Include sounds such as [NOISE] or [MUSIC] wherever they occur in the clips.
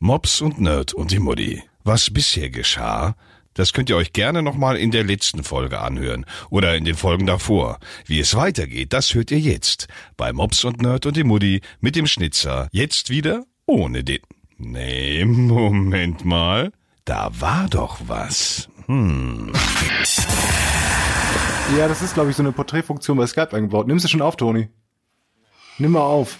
Mops und Nerd und die Mutti. Was bisher geschah, das könnt ihr euch gerne nochmal in der letzten Folge anhören oder in den Folgen davor. Wie es weitergeht, das hört ihr jetzt bei Mops und Nerd und die Mutti mit dem Schnitzer. Jetzt wieder ohne den. Nee, Moment mal. Da war doch was. Hm. Ja, das ist, glaube ich, so eine Porträtfunktion bei Skype eingebaut. Nimmst du schon auf, Toni? Nimm mal auf.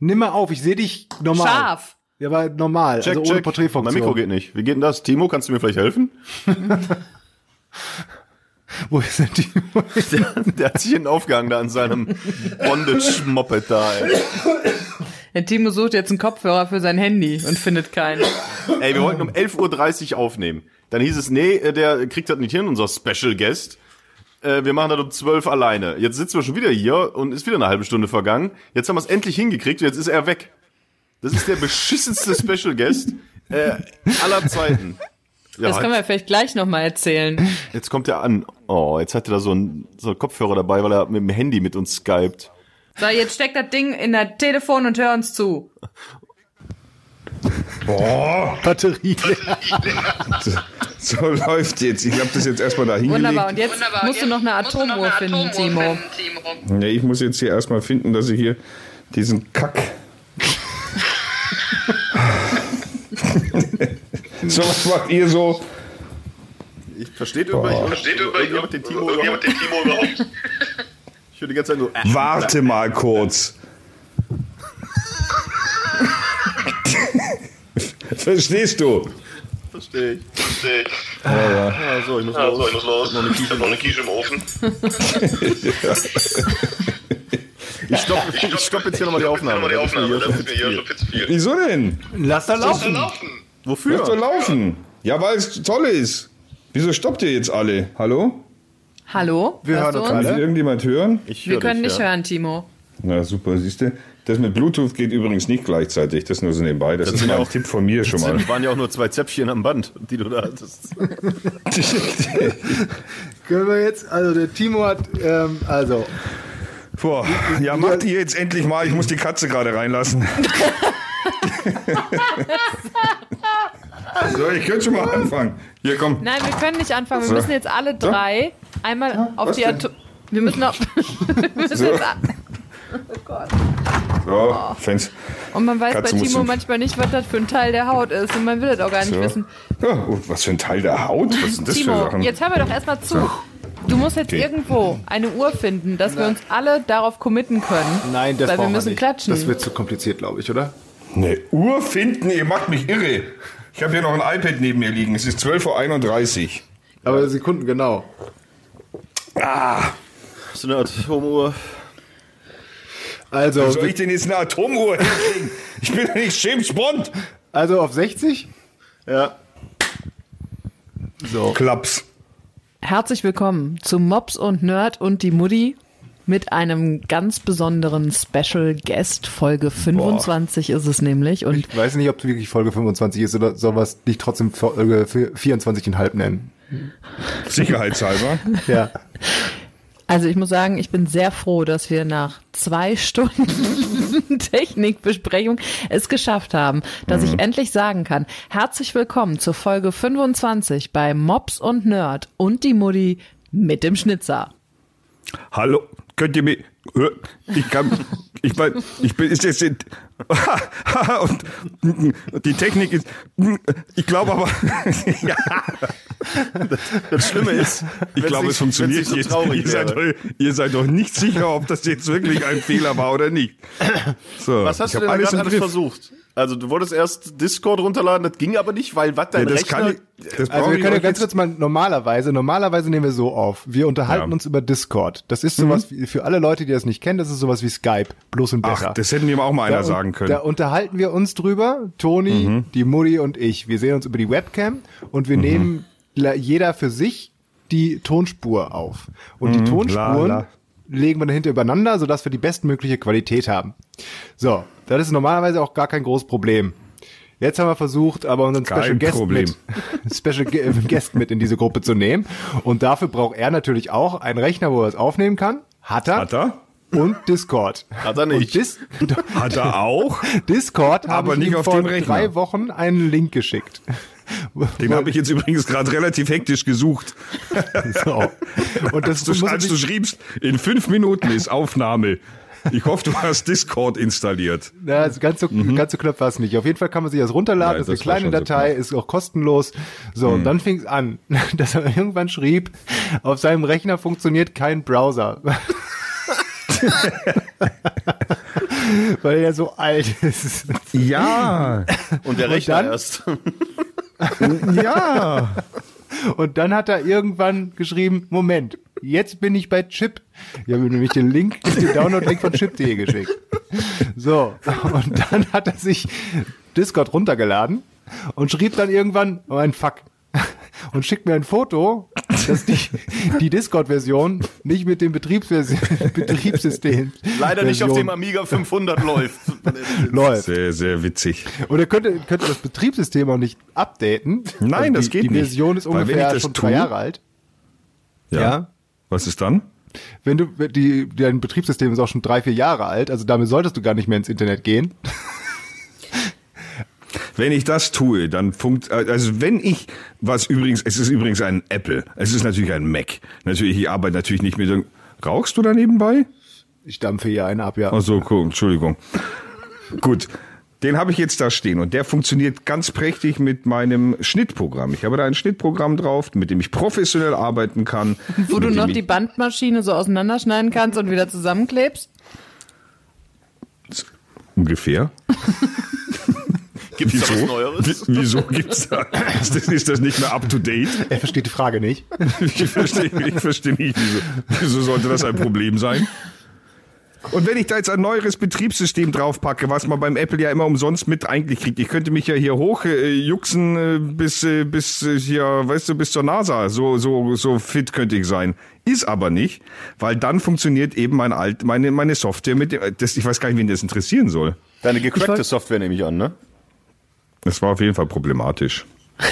Nimm mal auf, ich sehe dich normal. Scharf. Ja, aber normal, Check, also ohne check. Porträtfunktion. Mein Mikro geht nicht. Wie geht denn das? Timo, kannst du mir vielleicht helfen? [LAUGHS] Wo ist denn die? [LAUGHS] Der, der hat sich hinten aufgehangen da an seinem Bondage-Moped da, ey. Der Timo sucht jetzt einen Kopfhörer für sein Handy und findet keinen. Ey, wir wollten um 11.30 Uhr aufnehmen. Dann hieß es, nee, äh, der kriegt das nicht hin, unser Special Guest. Äh, Wir machen das um 12 alleine. Jetzt sitzen wir schon wieder hier und ist wieder eine halbe Stunde vergangen. Jetzt haben wir es endlich hingekriegt und jetzt ist er weg. Das ist der beschissenste [LAUGHS] Special Guest äh, aller Zeiten. Ja, Das können wir vielleicht gleich nochmal erzählen. Jetzt kommt er an. Oh, jetzt hat er da so einen, so einen Kopfhörer dabei, weil er mit dem Handy mit uns skypt. So, jetzt steck das Ding in das Telefon und hör uns zu. Batterie. [LAUGHS] So läuft jetzt. Ich habe das jetzt erstmal da hingelegt. Wunderbar. Und jetzt musst du noch eine Atomuhr finden, Timo. Ja, ich muss jetzt hier erstmal finden, dass ich hier diesen Kack. So, was macht ihr so? Ich versteht irgendjemand, versteht irgendjemand den Timo? Den Timo überhaupt? Ich höre die ganze Zeit nur. Äh, Warte mal kurz. Verstehst du? Verstehe ich. Verstehe ich. Ja, so, ich muss los. ich muss los. Noch eine Quiche, noch eine Quiche im Ofen. [LAUGHS] ich stopp, ich stopp jetzt hier nochmal die Aufnahme. Das ist mir hier schon viel zu viel. Wieso denn? Lass da laufen. Lass doch Wofür? laufen. Ja, weil es toll ist. Wieso stoppt ihr jetzt alle? Hallo? Hallo? Wir hören du uns Kann irgendjemand hören? Ich Wir können dich, nicht ja. hören, Timo. Na super, siehst du? Das mit Bluetooth geht übrigens nicht gleichzeitig. Das nur so nebenbei. Das, ist sind mal ja ein auch- Tipp von mir schon mal. Es waren ja auch nur zwei Zäpfchen am Band, die du da hattest. [LAUGHS] Können wir jetzt, also der Timo hat, ähm, also, Boah, ja, mach die jetzt endlich mal. Ich muss die Katze gerade reinlassen. [LAUGHS] so, ich könnte schon mal anfangen. Hier, komm. Nein, wir können nicht anfangen. Wir So. müssen jetzt alle drei einmal auf was die? Atom... Wir müssen noch... [LAUGHS] wir müssen So. jetzt oh Gott. So, Fans. Und man weiß Katze bei Timo manchmal nicht, was das für ein Teil der Haut ist. Und man will das auch gar nicht So. wissen. Ja, und was für ein Teil der Haut? Was sind das für Timo, Sachen? jetzt hör mir doch erstmal zu. Du musst jetzt Okay. irgendwo eine Uhr finden, dass wir uns alle darauf committen können. nein, das Weil wir müssen nicht. klatschen. Das wird zu kompliziert, glaube ich, oder? Eine Uhr finden? Ihr macht mich irre. Ich habe hier noch ein iPad neben mir liegen. Es ist 12.31 Uhr. Aber Sekunden, genau. So eine Homo. Also, Wo soll ich denn jetzt eine Atomuhr hinkriegen? Ich bin doch nicht James Bond. also auf 60? Ja. So. Klaps. Herzlich willkommen zu Mops und Nerd und die Mutti mit einem ganz besonderen Special Guest. Folge 25 ist es nämlich. Und Ich weiß nicht, ob es wirklich Folge 25 ist oder soll man es nicht trotzdem Folge 24,5 nennen. Sicherheitshalber. [LAUGHS] Ja. also ich muss sagen, ich bin sehr froh, dass wir nach zwei Stunden [LAUGHS] Technikbesprechung es geschafft haben, dass ich endlich sagen kann, herzlich willkommen zur Folge 25 bei Mops und Nerd und die Mutti mit dem Schnitzer. Hallo, könnt ihr mir? Ich kann, ich bin, ich bin, ist jetzt, [LAUGHS] und die Technik ist, ich glaube aber, [LAUGHS] ja, Das Schlimme ist, ich glaube, es funktioniert jetzt. so traurig ihr, seid euch, ihr seid doch nicht sicher, ob das jetzt wirklich ein Fehler war oder nicht. [CLEARS THROAT] So, Was hast ich du denn alles Griff. versucht? Also du wolltest erst Discord runterladen, das ging aber nicht, weil was dein Ja, das Rechner... kann ich, das Also wir können ja ganz kurz mal normalerweise, normalerweise nehmen wir so auf. Wir unterhalten Ja. Mhm. uns über Discord. Das ist sowas wie, für alle Leute, die das nicht kennen, das ist sowas wie Skype, bloß und besser. Ach, das hätten mir auch mal einer Da un- sagen können. Mhm. Da unterhalten wir uns drüber, Toni, die Mutti und ich. Wir sehen uns über die Webcam und wir nehmen la- jeder für sich die Tonspur auf. Und die Tonspuren Mhm. la. Legen wir dahinter übereinander, sodass wir die bestmögliche Qualität haben. So, das ist normalerweise auch gar kein großes Problem. Jetzt haben wir versucht, aber unseren Kein Special Guest Problem. mit, [LAUGHS] Special Ge- Guest mit in diese Gruppe zu nehmen. Und dafür braucht er natürlich auch einen Rechner, wo er es aufnehmen kann. Hat er. Hat er? und Discord. Hat er nicht. Und Dis Hat er auch? Discord habe Aber ich nicht ihm auf vor drei Wochen einen Link geschickt. Den habe ich jetzt übrigens gerade relativ hektisch gesucht. [LAUGHS] So. Und das Als du, als du schriebst, in fünf Minuten ist Aufnahme. Ich hoffe, du hast Discord installiert. na, also ganz so, ganz so knapp war es nicht. Auf jeden Fall kann man sich das runterladen, Ja, ist eine das kleine so Datei, knapp. ist auch kostenlos. So, und dann fing es an, [LAUGHS] dass er irgendwann schrieb, auf seinem Rechner funktioniert kein Browser. [LAUGHS] Weil er so alt ist. Ja, Und der Rechner dann? erst. [LAUGHS] ja. Und dann hat er irgendwann geschrieben, Moment, jetzt bin ich bei Chip. Ich habe ihm nämlich den Link, den Download-Link von chip.de geschickt. So, und dann hat er sich Discord runtergeladen und schrieb dann irgendwann, oh ein Fuck. Und schickt mir ein Foto, dass die, die Discord-Version nicht mit dem Betriebsversion, [LAUGHS] Betriebssystem Leider nicht auf Version dem Amiga [LAUGHS] 500 läuft. läuft. Sehr, sehr witzig. Und er könnte, könnte das Betriebssystem auch nicht updaten. Also Nein, das die, geht die nicht. Version ist Weil ungefähr schon tue- drei Jahre alt. Ja. Was ist dann? Wenn du, die, dein Betriebssystem ist auch schon drei, vier Jahre alt, also damit solltest du gar nicht mehr ins Internet gehen. Wenn ich das tue, dann funkt, also wenn ich, was übrigens, es ist übrigens ein Apple, es ist natürlich ein Mac. Natürlich, ich arbeite natürlich nicht mit, rauchst du da nebenbei? Ich dampfe hier einen ab, ja. Ach so, cool, Entschuldigung. Gut. Den habe ich jetzt da stehen und der funktioniert ganz prächtig mit meinem Schnittprogramm. Ich habe da ein Schnittprogramm drauf, mit dem ich professionell arbeiten kann. [LAUGHS] Wo du noch die Bandmaschine so auseinanderschneiden kannst und wieder zusammenklebst? Ungefähr. [LAUGHS] Gibt's da was Wieso? Neueres? Wie- Wieso gibt's da? Ist das, ist das nicht mehr up to date? Er versteht die Frage nicht. [LAUGHS] Ich verstehe, ich verstehe nicht, wieso, wieso sollte das ein Problem sein? Und wenn ich da jetzt ein neueres Betriebssystem draufpacke, was man beim Apple ja immer umsonst mit eigentlich kriegt, ich könnte mich ja hier hoch äh, juxen äh, bis äh, bis äh, hier, weißt du, bis zur NASA. So so so fit könnte ich sein. Ist aber nicht, weil dann funktioniert eben mein alt meine meine Software mit dem das ich weiß gar nicht, wen das interessieren soll. Deine gecrackte Software nehme ich an, ne? Das war auf jeden Fall problematisch. [LAUGHS]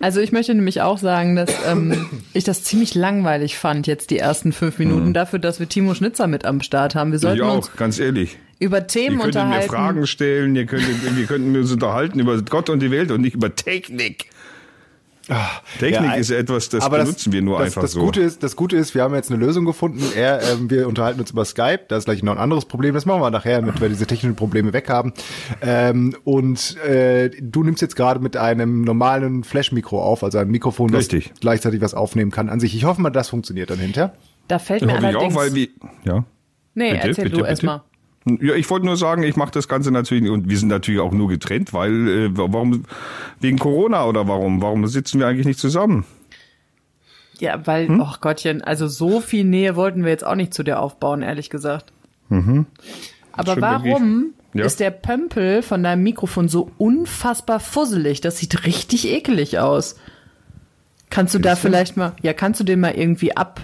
Also ich möchte nämlich auch sagen, dass ähm, ich das ziemlich langweilig fand, jetzt die ersten fünf Minuten, dafür, dass wir Timo Schnitzer mit am Start haben. Wir Ich sollten uns auch, ganz ehrlich. über Ihr Themen könntet mir unterhalten. Fragen stellen, ihr könntet, wir könnten uns unterhalten über Gott und die Welt und nicht über Technik. Technik Ja, ist etwas, das aber benutzen wir nur das, einfach das so. Gute ist, das Gute ist, wir haben jetzt eine Lösung gefunden. Er, ähm, wir unterhalten uns über Skype. Da ist gleich noch ein anderes Problem. Das machen wir nachher, damit wir diese technischen Probleme weg haben. Ähm, und äh, du nimmst jetzt gerade mit einem normalen Flash-Mikro auf, also ein Mikrofon, das Richtig. gleichzeitig was aufnehmen kann. An sich. Ich hoffe mal, das funktioniert dann hinter. Da fällt mir allerdings. auch, weil wir, ja. nee, Bitte, erzähl bitte, du erstmal. Ja, ich wollte nur sagen, ich mache das Ganze natürlich nicht- und wir sind natürlich auch nur getrennt, weil äh, warum wegen Corona oder warum? Warum sitzen wir eigentlich nicht zusammen? Ja, weil, Hm? oh Gottchen, also so viel Nähe wollten wir jetzt auch nicht zu dir aufbauen, ehrlich gesagt. Aber Mhm. Schön, warum Ja. ist der Pömpel von deinem Mikrofon so unfassbar fusselig? Das sieht richtig ekelig aus. Kannst du da vielleicht mal, ja, kannst du den mal irgendwie ab?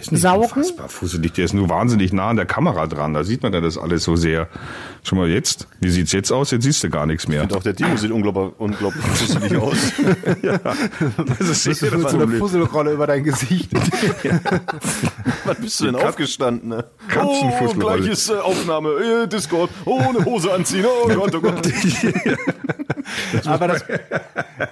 Der ist nicht Saugen? unfassbar fusselig, der ist nur wahnsinnig nah an der Kamera dran. Da sieht man ja das alles so sehr. Schon mal jetzt? Wie sieht's jetzt aus? Jetzt siehst du gar nichts mehr. Und auch der Timo sieht unglaublich, unglaublich fusselig aus. [LAUGHS] Das ist Bist du sicher das so einer Problem. Fusselrolle über dein Gesicht? [LAUGHS] Was bist du denn aufgestanden? Ne? Oh, gleiches äh, Aufnahme, äh, Discord, oh, eine Hose anziehen, oh Gott, oh Gott. [LAUGHS] [LAUGHS] aber, das,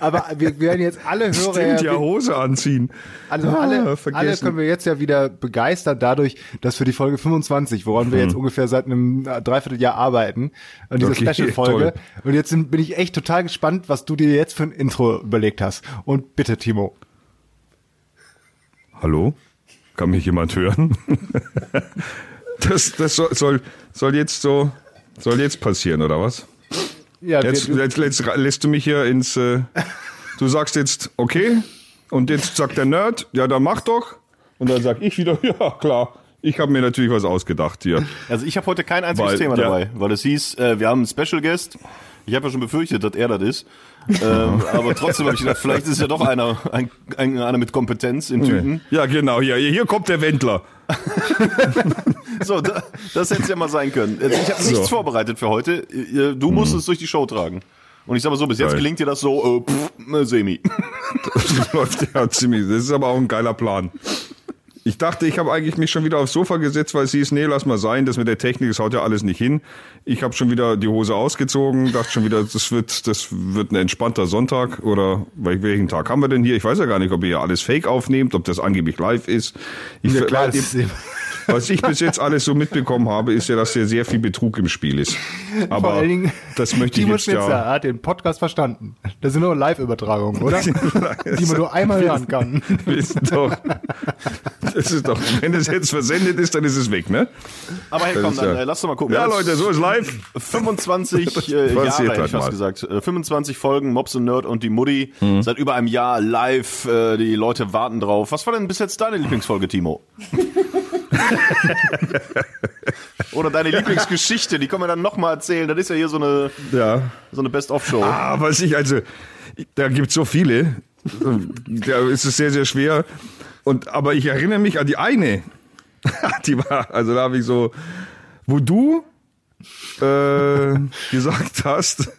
aber wir werden jetzt alle Hörer, Stimmt ja, Hose anziehen. Also Ah, alle, alle vergessen. können wir jetzt ja wieder begeistern dadurch, dass für die Folge 25, woran wir jetzt ungefähr seit einem äh, Dreivierteljahr arbeiten, an dieser Hm. Okay, Special-Folge. Und jetzt bin ich echt total gespannt, was du dir jetzt für ein Intro überlegt hast. Und bitte, Timo. Hallo? Kann mich jemand hören? [LAUGHS] Das, das soll, soll, soll jetzt so, soll jetzt passieren, oder was? Ja, Jetzt, wir, jetzt, jetzt lässt du mich hier ins, äh, du sagst jetzt, okay, und jetzt sagt der Nerd, ja, dann mach doch. Und dann sag ich wieder, [LAUGHS] ja, klar, ich habe mir natürlich was ausgedacht hier. Also ich habe heute kein einziges Weil- Thema ja. dabei, weil es hieß, äh, wir haben einen Special Guest. Ich habe ja schon befürchtet, dass er das ist. Ähm, aber trotzdem habe ich gedacht, vielleicht ist ja doch einer, ein, ein, einer mit Kompetenz in Tüten. Ja, genau, hier, hier kommt der Wendler. [LAUGHS] So, da, das hätte es ja mal sein können. Also ich habe So. nichts vorbereitet für heute. Du musst es durch die Show tragen. Und ich sag mal so, bis jetzt Geil. gelingt dir das so, äh, pff, äh, semi. [LAUGHS] Das läuft ja ziemlich, das ist aber auch ein geiler Plan. Ich dachte, ich habe eigentlich mich schon wieder aufs Sofa gesetzt, weil es hieß, nee, lass mal sein, das mit der Technik, das haut ja alles nicht hin. Ich habe schon wieder die Hose ausgezogen, dachte schon wieder, das wird, das wird ein entspannter Sonntag oder welchen Tag haben wir denn hier? Ich weiß ja gar nicht, ob ihr hier alles fake aufnehmt, ob das angeblich live ist. Ich, Ja, klar, das ist- was ich bis jetzt alles so mitbekommen habe, ist ja, dass hier sehr viel Betrug im Spiel ist. Aber Vor allen Dingen, das möchte ich Timo jetzt Schnitzer ja. hat den Podcast verstanden. Das sind nur Live-Übertragungen, oder? [LAUGHS] Die man nur einmal hören kann. [LAUGHS] Wissen doch. Das ist doch, wenn es jetzt versendet ist, dann ist es weg, ne? Aber hey, Das komm, dann ja- äh, lass doch mal gucken. Ja, Leute, so ist live. 25 [LAUGHS] äh, Jahre, hätte halt ich fast mal. gesagt. Äh, 25 Folgen, Mobs und Nerd und die Mutti. Mhm. Seit über einem Jahr live. Äh, die Leute warten drauf. Was war denn bis jetzt deine Lieblingsfolge, Timo? [LAUGHS] Oder deine Lieblingsgeschichte, die können wir dann nochmal erzählen. Das ist ja hier so eine, Ja. so eine Best-of-Show. Ah, was ich, also, da gibt's so viele. Da ist es sehr, sehr schwer. Und, aber ich erinnere mich an die eine. [LAUGHS] Die war, also da habe ich so, wo du äh, gesagt hast,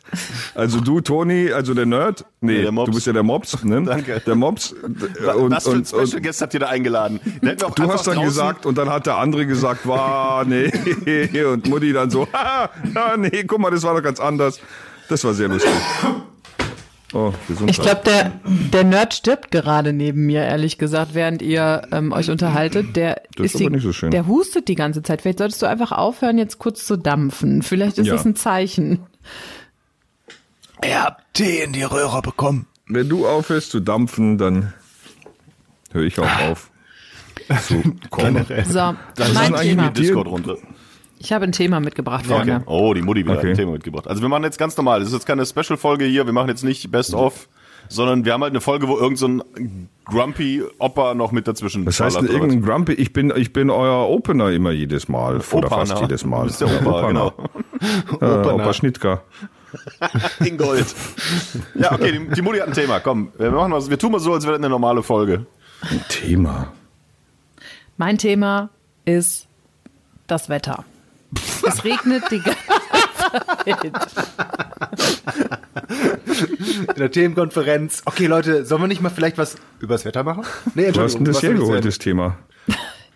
also du, Toni, also der Nerd, nee, der du bist ja der Mops, ne? [LAUGHS] Danke. Der Mops. Wa- Und, Was für ein und, Special und, Guest habt ihr da eingeladen? Du hast dann draußen- gesagt, und dann hat der andere gesagt, war, nee, [LAUGHS] und Mutti dann so, [LAUGHS] ah, nee, guck mal, das war doch ganz anders. Das war sehr lustig. Oh, Gesundheit. Ich glaube, der, der Nerd stirbt gerade neben mir, ehrlich gesagt, während ihr ähm, euch unterhaltet. Der Das ist die, aber nicht so schön. Der hustet die ganze Zeit. Vielleicht solltest du einfach aufhören, jetzt kurz zu dampfen. Vielleicht ist Ja. das ein Zeichen. Er hat Tee in die Röhre bekommen. Wenn du aufhörst zu dampfen, dann höre ich auch auf. So, [LAUGHS] komm. So, Dann mein Thema. die Discord runter. Ich habe ein Thema mitgebracht, Freunde. Oh, die Mutti wieder Okay. ein Thema mitgebracht. Also wir machen jetzt ganz normal. Das ist jetzt keine Special-Folge hier. Wir machen jetzt nicht Best-of, sondern wir haben halt eine Folge, wo irgend so ein Grumpy Opa noch mit dazwischen Was heißt oder irgendein Grumpy? Ich bin, ich bin euer Opener immer jedes Mal. Oder Opa, fast na. jedes Mal. Du bist der Opa, genau. Äh, Opa Schnittker. [LAUGHS] In Gold. ja, okay, die, die Mutti hat ein Thema. Komm, wir machen was. Wir tun mal so, als wäre das eine normale Folge. Thema. Mein Thema ist das Wetter. Es regnet die ganze Zeit. In der Themenkonferenz. Okay, Leute, sollen wir nicht mal vielleicht was übers Wetter machen? Nee, Du hast ich hergeholt, sagen? das Thema?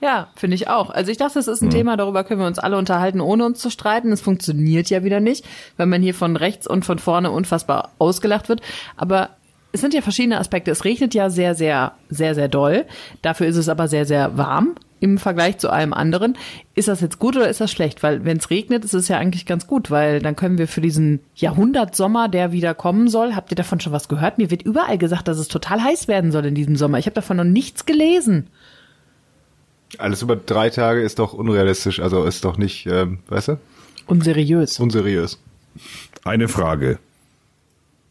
Ja, finde ich auch. Also ich dachte, es ist ein Thema, darüber können wir uns alle unterhalten, ohne uns zu streiten. Es funktioniert ja wieder nicht, wenn man hier von rechts und von vorne unfassbar ausgelacht wird. Aber es sind ja verschiedene Aspekte. Es regnet ja sehr, sehr, sehr, sehr doll. Dafür ist es aber sehr, sehr warm im Vergleich zu allem anderen. Ist das jetzt gut oder ist das schlecht? Weil wenn es regnet, ist es ja eigentlich ganz gut, weil dann können wir für diesen Jahrhundertsommer, der wieder kommen soll, habt ihr davon schon was gehört? Mir wird überall gesagt, dass es total heiß werden soll in diesem Sommer. Ich habe davon noch nichts gelesen. Alles über drei Tage ist doch unrealistisch, also ist doch nicht, ähm, weißt du, Unseriös. unseriös. Eine Frage.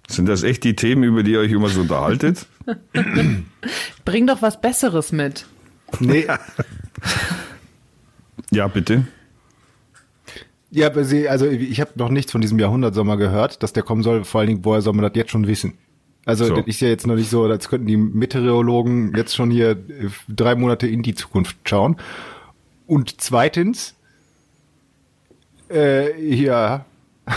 Sind das echt die Themen, über die ihr euch immer so unterhaltet? [LAUGHS] Bring doch was Besseres mit. Nee, [LAUGHS] [LAUGHS] Ja, bitte. ja, aber sie, also ich habe noch nichts von diesem Jahrhundertsommer gehört, dass der kommen soll. Vor allen Dingen, woher soll man das jetzt schon wissen? Also So. das ist ja jetzt noch nicht so, als könnten die Meteorologen jetzt schon hier äh, drei Monate in die Zukunft schauen. Und zweitens, äh, ja. [LAUGHS]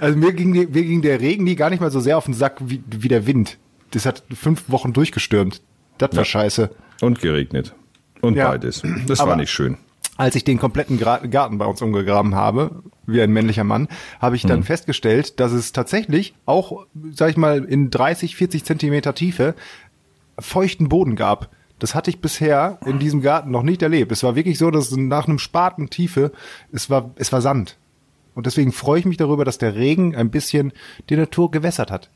also mir ging, mir ging der Regen nie gar nicht mal so sehr auf den Sack wie, wie der Wind. Das hat fünf Wochen durchgestürmt. Das war scheiße. Und geregnet. Und Ja. beides. Das Aber- war nicht schön. als ich den kompletten Garten bei uns umgegraben habe, wie ein männlicher Mann, habe ich dann festgestellt, dass es tatsächlich auch, sag ich mal, in 30, 40 Zentimeter Tiefe feuchten Boden gab. Das hatte ich bisher in diesem Garten noch nicht erlebt. Es war wirklich so, dass nach einem Spaten Tiefe, es war, es war Sand. Und deswegen freue ich mich darüber, dass der Regen ein bisschen die Natur gewässert hat.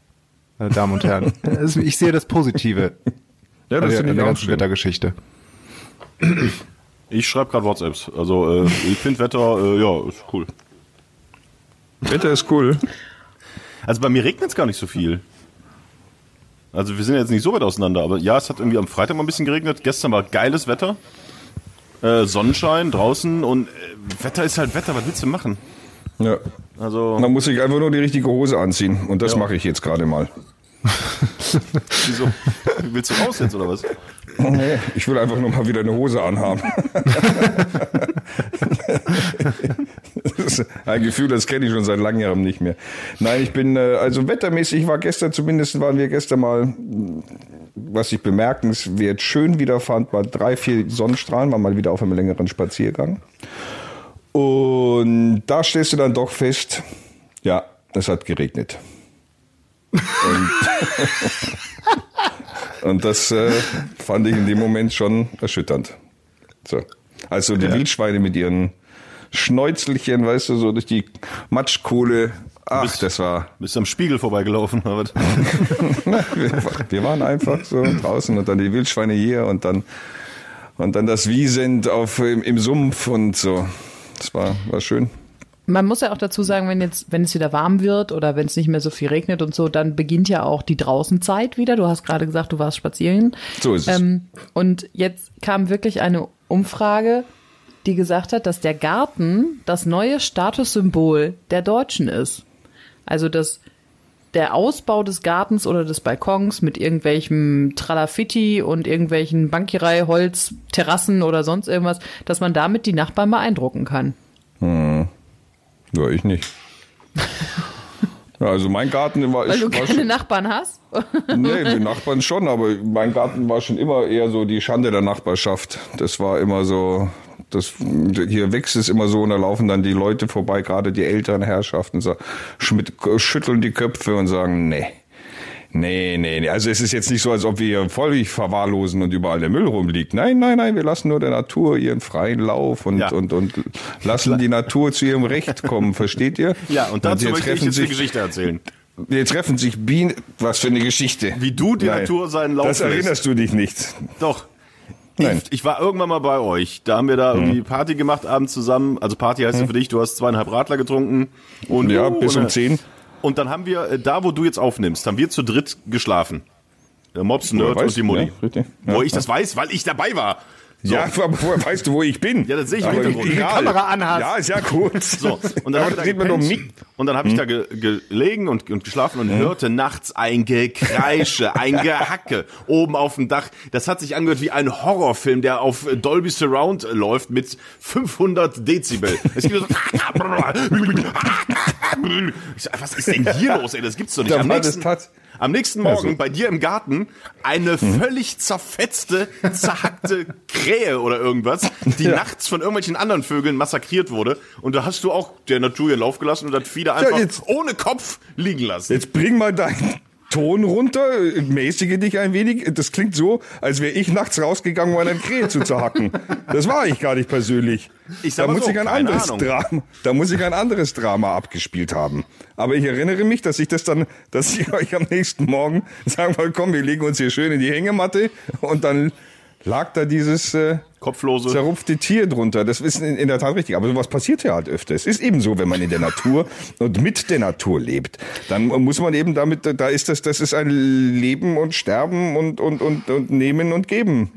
Meine Damen und Herren. [LAUGHS] Ich sehe das Positive Ja, das der auch ganzen schön. Wettergeschichte. Ich schreibe gerade WhatsApps. Also äh, ich finde Wetter, äh, ja, ist cool. Wetter ist cool. Also bei mir regnet es gar nicht so viel. Also wir sind jetzt nicht so weit auseinander, aber ja, es hat irgendwie am Freitag mal ein bisschen geregnet. Gestern war geiles Wetter. Äh, Sonnenschein draußen und äh, Wetter ist halt Wetter, was willst du machen? Ja. Also, Man muss sich einfach nur die richtige Hose anziehen. Und das Ja. mache ich jetzt gerade mal. [LAUGHS] wieso? Willst du raus jetzt oder was? Ich will einfach nur mal wieder eine Hose anhaben. ein Gefühl, das kenne ich schon seit langem nicht mehr. Nein, ich bin, äh, also wettermäßig war gestern, zumindest waren wir gestern mal, was ich bemerkenswert schön wieder fand, war drei, vier Sonnenstrahlen, war mal wieder auf einem längeren Spaziergang. Und da stellst du dann doch fest, ja, es hat geregnet. Und, [LAUGHS] und das äh, fand ich in dem Moment schon erschütternd. So. Also die Wildschweine mit ihren Schnäuzelchen, weißt du, so durch die Matschkohle. Ach, Bist- das war. Bist am Spiegel vorbeigelaufen, Wir, [LAUGHS] wir waren einfach so draußen und dann die Wildschweine hier und dann und dann das Wiesent auf im, im Sumpf und so. Das war war schön. Man muss ja auch dazu sagen, wenn jetzt, wenn es wieder warm wird oder wenn es nicht mehr so viel regnet und so, dann beginnt ja auch die Draußenzeit wieder. Du hast gerade gesagt, du warst spazieren. So ist es. Ähm, und jetzt kam wirklich eine Umfrage, die gesagt hat, dass der Garten das neue Statussymbol der Deutschen ist. Also dass der Ausbau des Gartens oder des Balkons mit irgendwelchem Tralafitti und irgendwelchen Bankierei, Holz, Terrassen oder sonst irgendwas, dass man damit die Nachbarn beeindrucken kann. Ja, ich nicht. Also mein Garten war, Weil du war keine schon, Nachbarn hast? nee, die Nachbarn schon, aber mein Garten war schon immer eher so die Schande der Nachbarschaft. Das war immer so, das, hier wächst es immer so und da laufen dann die Leute vorbei, gerade die älteren Herrschaften, so, schütteln die Köpfe und sagen, nee. Nee, nee, nee. Also es ist jetzt nicht so, als ob wir hier völlig verwahrlosen und überall der Müll rumliegt. Nein, nein, nein, wir lassen nur der Natur ihren freien Lauf und, Ja. und, und lassen die Natur zu ihrem Recht kommen, versteht ihr? [LAUGHS] ja, und dazu hier möchte ich treffen jetzt sich- Geschichte erzählen. hier treffen sich Bienen. Was für eine Geschichte. Wie du die Natur seinen Lauf Das lässt. erinnerst du dich nicht. Doch. Nein. Mhm. Ich, ich war irgendwann mal bei euch. Da haben wir da irgendwie Party gemacht abends zusammen. Also Party heißt ja für dich, du hast zweieinhalb Radler getrunken. Und, Ja, uh, bis und, um 10. Und dann haben wir, äh, da wo du jetzt aufnimmst, haben wir zu dritt geschlafen. Der Mops, Nerd Woher und die Mutti. weißt? Ja, richtig. Wo Ja. ich das weiß, weil ich dabei war. So. Ja, aber woher weißt du, wo ich bin? Ja, das sehe ich im Hintergrund. Die Kamera anhast. Ja, ist ja gut. So, und dann, wir das da. Hm. und dann habe ich da ge gelegen und, und geschlafen und hörte nachts ein Gekreische, ein [LAUGHS] Gehacke oben auf dem Dach. Das hat sich angehört wie ein Horrorfilm, der auf Dolby Surround läuft mit 500 Dezibel. Es gibt so [LAUGHS] [LAUGHS] ich so, was ist denn hier [LAUGHS] los, ey? Das gibt's doch nicht. Am nächsten, am nächsten Morgen Also. bei dir im Garten eine völlig zerfetzte, zerhackte Krähe oder irgendwas, die [LAUGHS] nachts von irgendwelchen anderen Vögeln massakriert wurde. Und da hast du auch der Natur ihren Lauf gelassen und das Fieder einfach jetzt- ohne Kopf liegen lassen. Jetzt bring mal deinen Ton runter, mäßige dich ein wenig. Das klingt so, als wäre ich nachts rausgegangen, um eine Krähe zu zerhacken. Das war ich gar nicht persönlich. Ich sag da muss so, ich ein anderes. Drama, da muss ich ein anderes Drama abgespielt haben. Aber ich erinnere mich, dass ich das dann, dass ich [LAUGHS] euch am nächsten Morgen sagen wollte, komm, wir legen uns hier schön in die Hängematte und dann lag da dieses äh, Kopflose. zerrupfte Tier drunter. Das ist in, in der Tat richtig. Aber sowas passiert ja halt öfter. Es ist eben so, wenn man in der Natur [LAUGHS] und mit der Natur lebt, dann muss man eben damit, da ist das, das ist ein Leben und Sterben und, und, und, und Nehmen und Geben.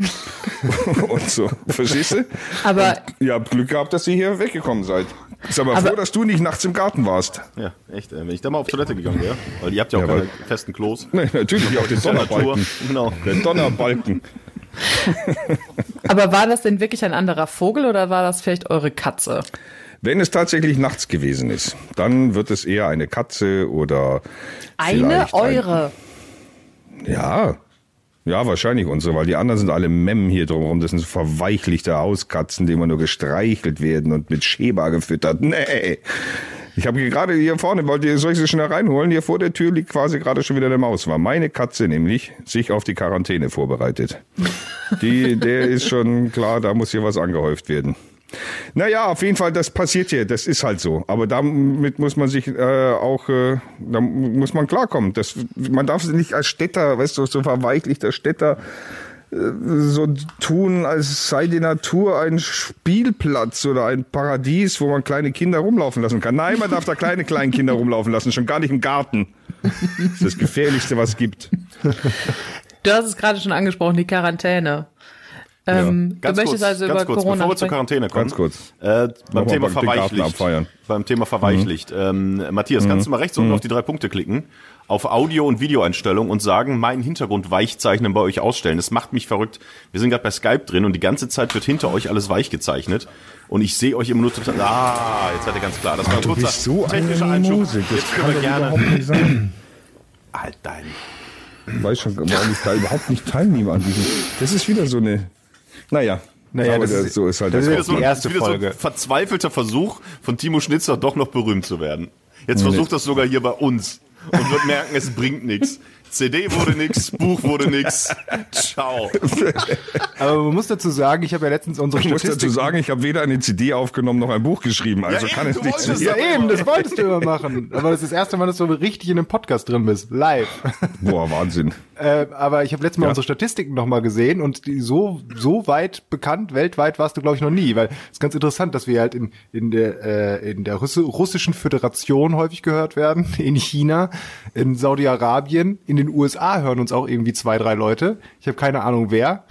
[LAUGHS] und so. Verstehst du? Aber Ihr habt Glück gehabt, dass ihr hier weggekommen seid. Ist aber, Aber- froh, dass du nicht nachts im Garten warst. Ja, echt, ey, wenn ich da mal auf Toilette gegangen wäre. Weil ihr habt ja auch Ja, keine festen Klos. Nee, natürlich auch [LAUGHS] den. Donnerbalken. Genau. Der Donnerbalken. Aber war das denn wirklich ein anderer Vogel oder war das vielleicht eure Katze? Wenn es tatsächlich nachts gewesen ist, dann wird es eher eine Katze oder Eine vielleicht ein- eure. Ja. Ja, wahrscheinlich unsere, weil die anderen sind alle Mem hier drumherum. Das sind so verweichlichte Hauskatzen, die immer nur gestreichelt werden und mit Schäber gefüttert. Nee. Ich habe gerade hier vorne, wollt ihr, soll ich sie schnell reinholen? Hier vor der Tür liegt quasi gerade schon wieder eine Maus. War meine Katze nämlich sich auf die Quarantäne vorbereitet. Die, der ist schon klar, da muss hier was angehäuft werden. Naja, auf jeden Fall, das passiert hier, das ist halt so. Aber damit muss man sich äh, auch, äh, da muss man klarkommen. Das, man darf nicht als Städter, weißt du, so verweichlichter Städter so tun, als sei die Natur ein Spielplatz oder ein Paradies, wo man kleine Kinder rumlaufen lassen kann. Nein, man darf da kleine, kleine Kinder rumlaufen lassen, schon gar nicht im Garten. Das ist das Gefährlichste, was es gibt. Du hast es gerade schon angesprochen, die Quarantäne. Ähm, Ganz du möchtest kurz, also ganz über kurz, Corona bevor wir zur? Quarantäne kommen. Ganz kurz. Äh, beim Thema beim- Garten Verweichlicht. Beim Thema Verweichlicht. Matthias, kannst du mal rechts unten auf die drei Punkte klicken, auf Audio- und Videoeinstellung und sagen, meinen Hintergrund weich zeichnen bei euch ausstellen. Das macht mich verrückt. Wir sind gerade bei Skype drin und die ganze Zeit wird hinter euch alles weich gezeichnet. Und ich sehe euch immer nur total. Ah, jetzt seid ihr ganz klar. Das war ein kurzer technischer Einschub. Jetzt können wir gerne. [CLEARS THROAT] Halt dein. weiß schon, warum ich da überhaupt nicht teilnehme an diesem. Das ist wieder so eine. Naja. Naja, aber das das ist- so ist halt das das. ist Das ist, so, die erste das wieder so Folge. ein verzweifelter Versuch von Timo Schnitzer doch noch berühmt zu werden. Jetzt versucht das sogar hier bei uns und wird merken, es bringt nichts. CD wurde nix, [LAUGHS] Buch wurde nix. Ciao. Aber man muss dazu sagen, ich habe ja letztens unsere ich muss dazu sagen, ich habe weder eine CD aufgenommen noch ein Buch geschrieben. Also Ja, kann eben, es wolltest ja eben, das wolltest du immer machen. Aber das ist das erste Mal, dass du richtig in einem Podcast drin bist. Live. Boah, Wahnsinn. Äh, aber ich habe letztes Mal Ja. unsere Statistiken nochmal gesehen und die so, so weit bekannt, weltweit warst du, glaube ich, noch nie. Weil es ist ganz interessant, dass wir halt in, in der, äh, in der Russ russischen Föderation häufig gehört werden, in China, in Saudi-Arabien, in den USA hören uns auch irgendwie zwei, drei Leute. Ich habe keine Ahnung wer.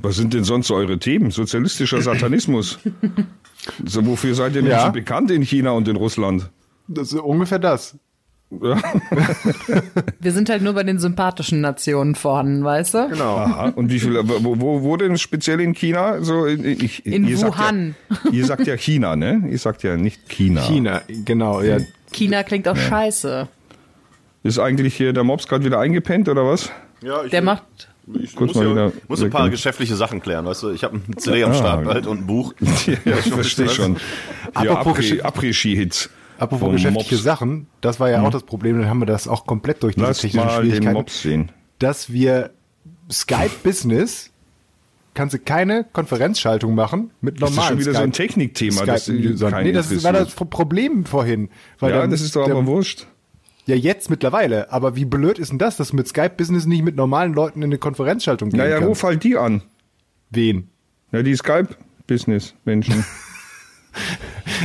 Was sind denn sonst so eure Themen? Sozialistischer Satanismus. [LAUGHS] so, wofür seid ihr denn Ja. so bekannt in China und in Russland? Das ist ungefähr das. Ja. [LAUGHS] [LAUGHS] Wir sind halt nur bei den sympathischen Nationen vorhanden, weißt du? Genau. Aha. Und wie viel, wo, wo, wo denn speziell in China? So in, ich, In ihr sagt Wuhan. Ja, ihr sagt ja China, ne? Ihr sagt ja nicht China. China, genau, ja. China klingt auch scheiße. Ist eigentlich hier der Mops gerade wieder eingepennt oder was? Ja, ich, Der macht. ich Kurz muss, mal ja, muss ein paar weggehen. geschäftliche Sachen klären, weißt du? Ich habe einen CD am. Start bald und ein Buch. [LAUGHS] Ja, ich verstehe schon. Apropos Après-Ski-Hits. Apropos geschäftliche Mops. Sachen, das war ja auch das Problem, dann haben wir das auch komplett durch diese Lass technischen mal den Schwierigkeiten, Mops sehen. dass wir Skype Business kannst du keine Konferenzschaltung machen mit Das ist normalen schon wieder so ein Skype- Technikthema, das Nee, das war das Problem vorhin. Weil Ja, dann- das ist doch der- aber wurscht. Ja, jetzt mittlerweile. Aber wie blöd ist denn das, dass du mit Skype Business nicht mit normalen Leuten in eine Konferenzschaltung gehen Naja, kannst? ruf halt die an. Wen? Ja, die Skype-Business-Menschen. [LAUGHS]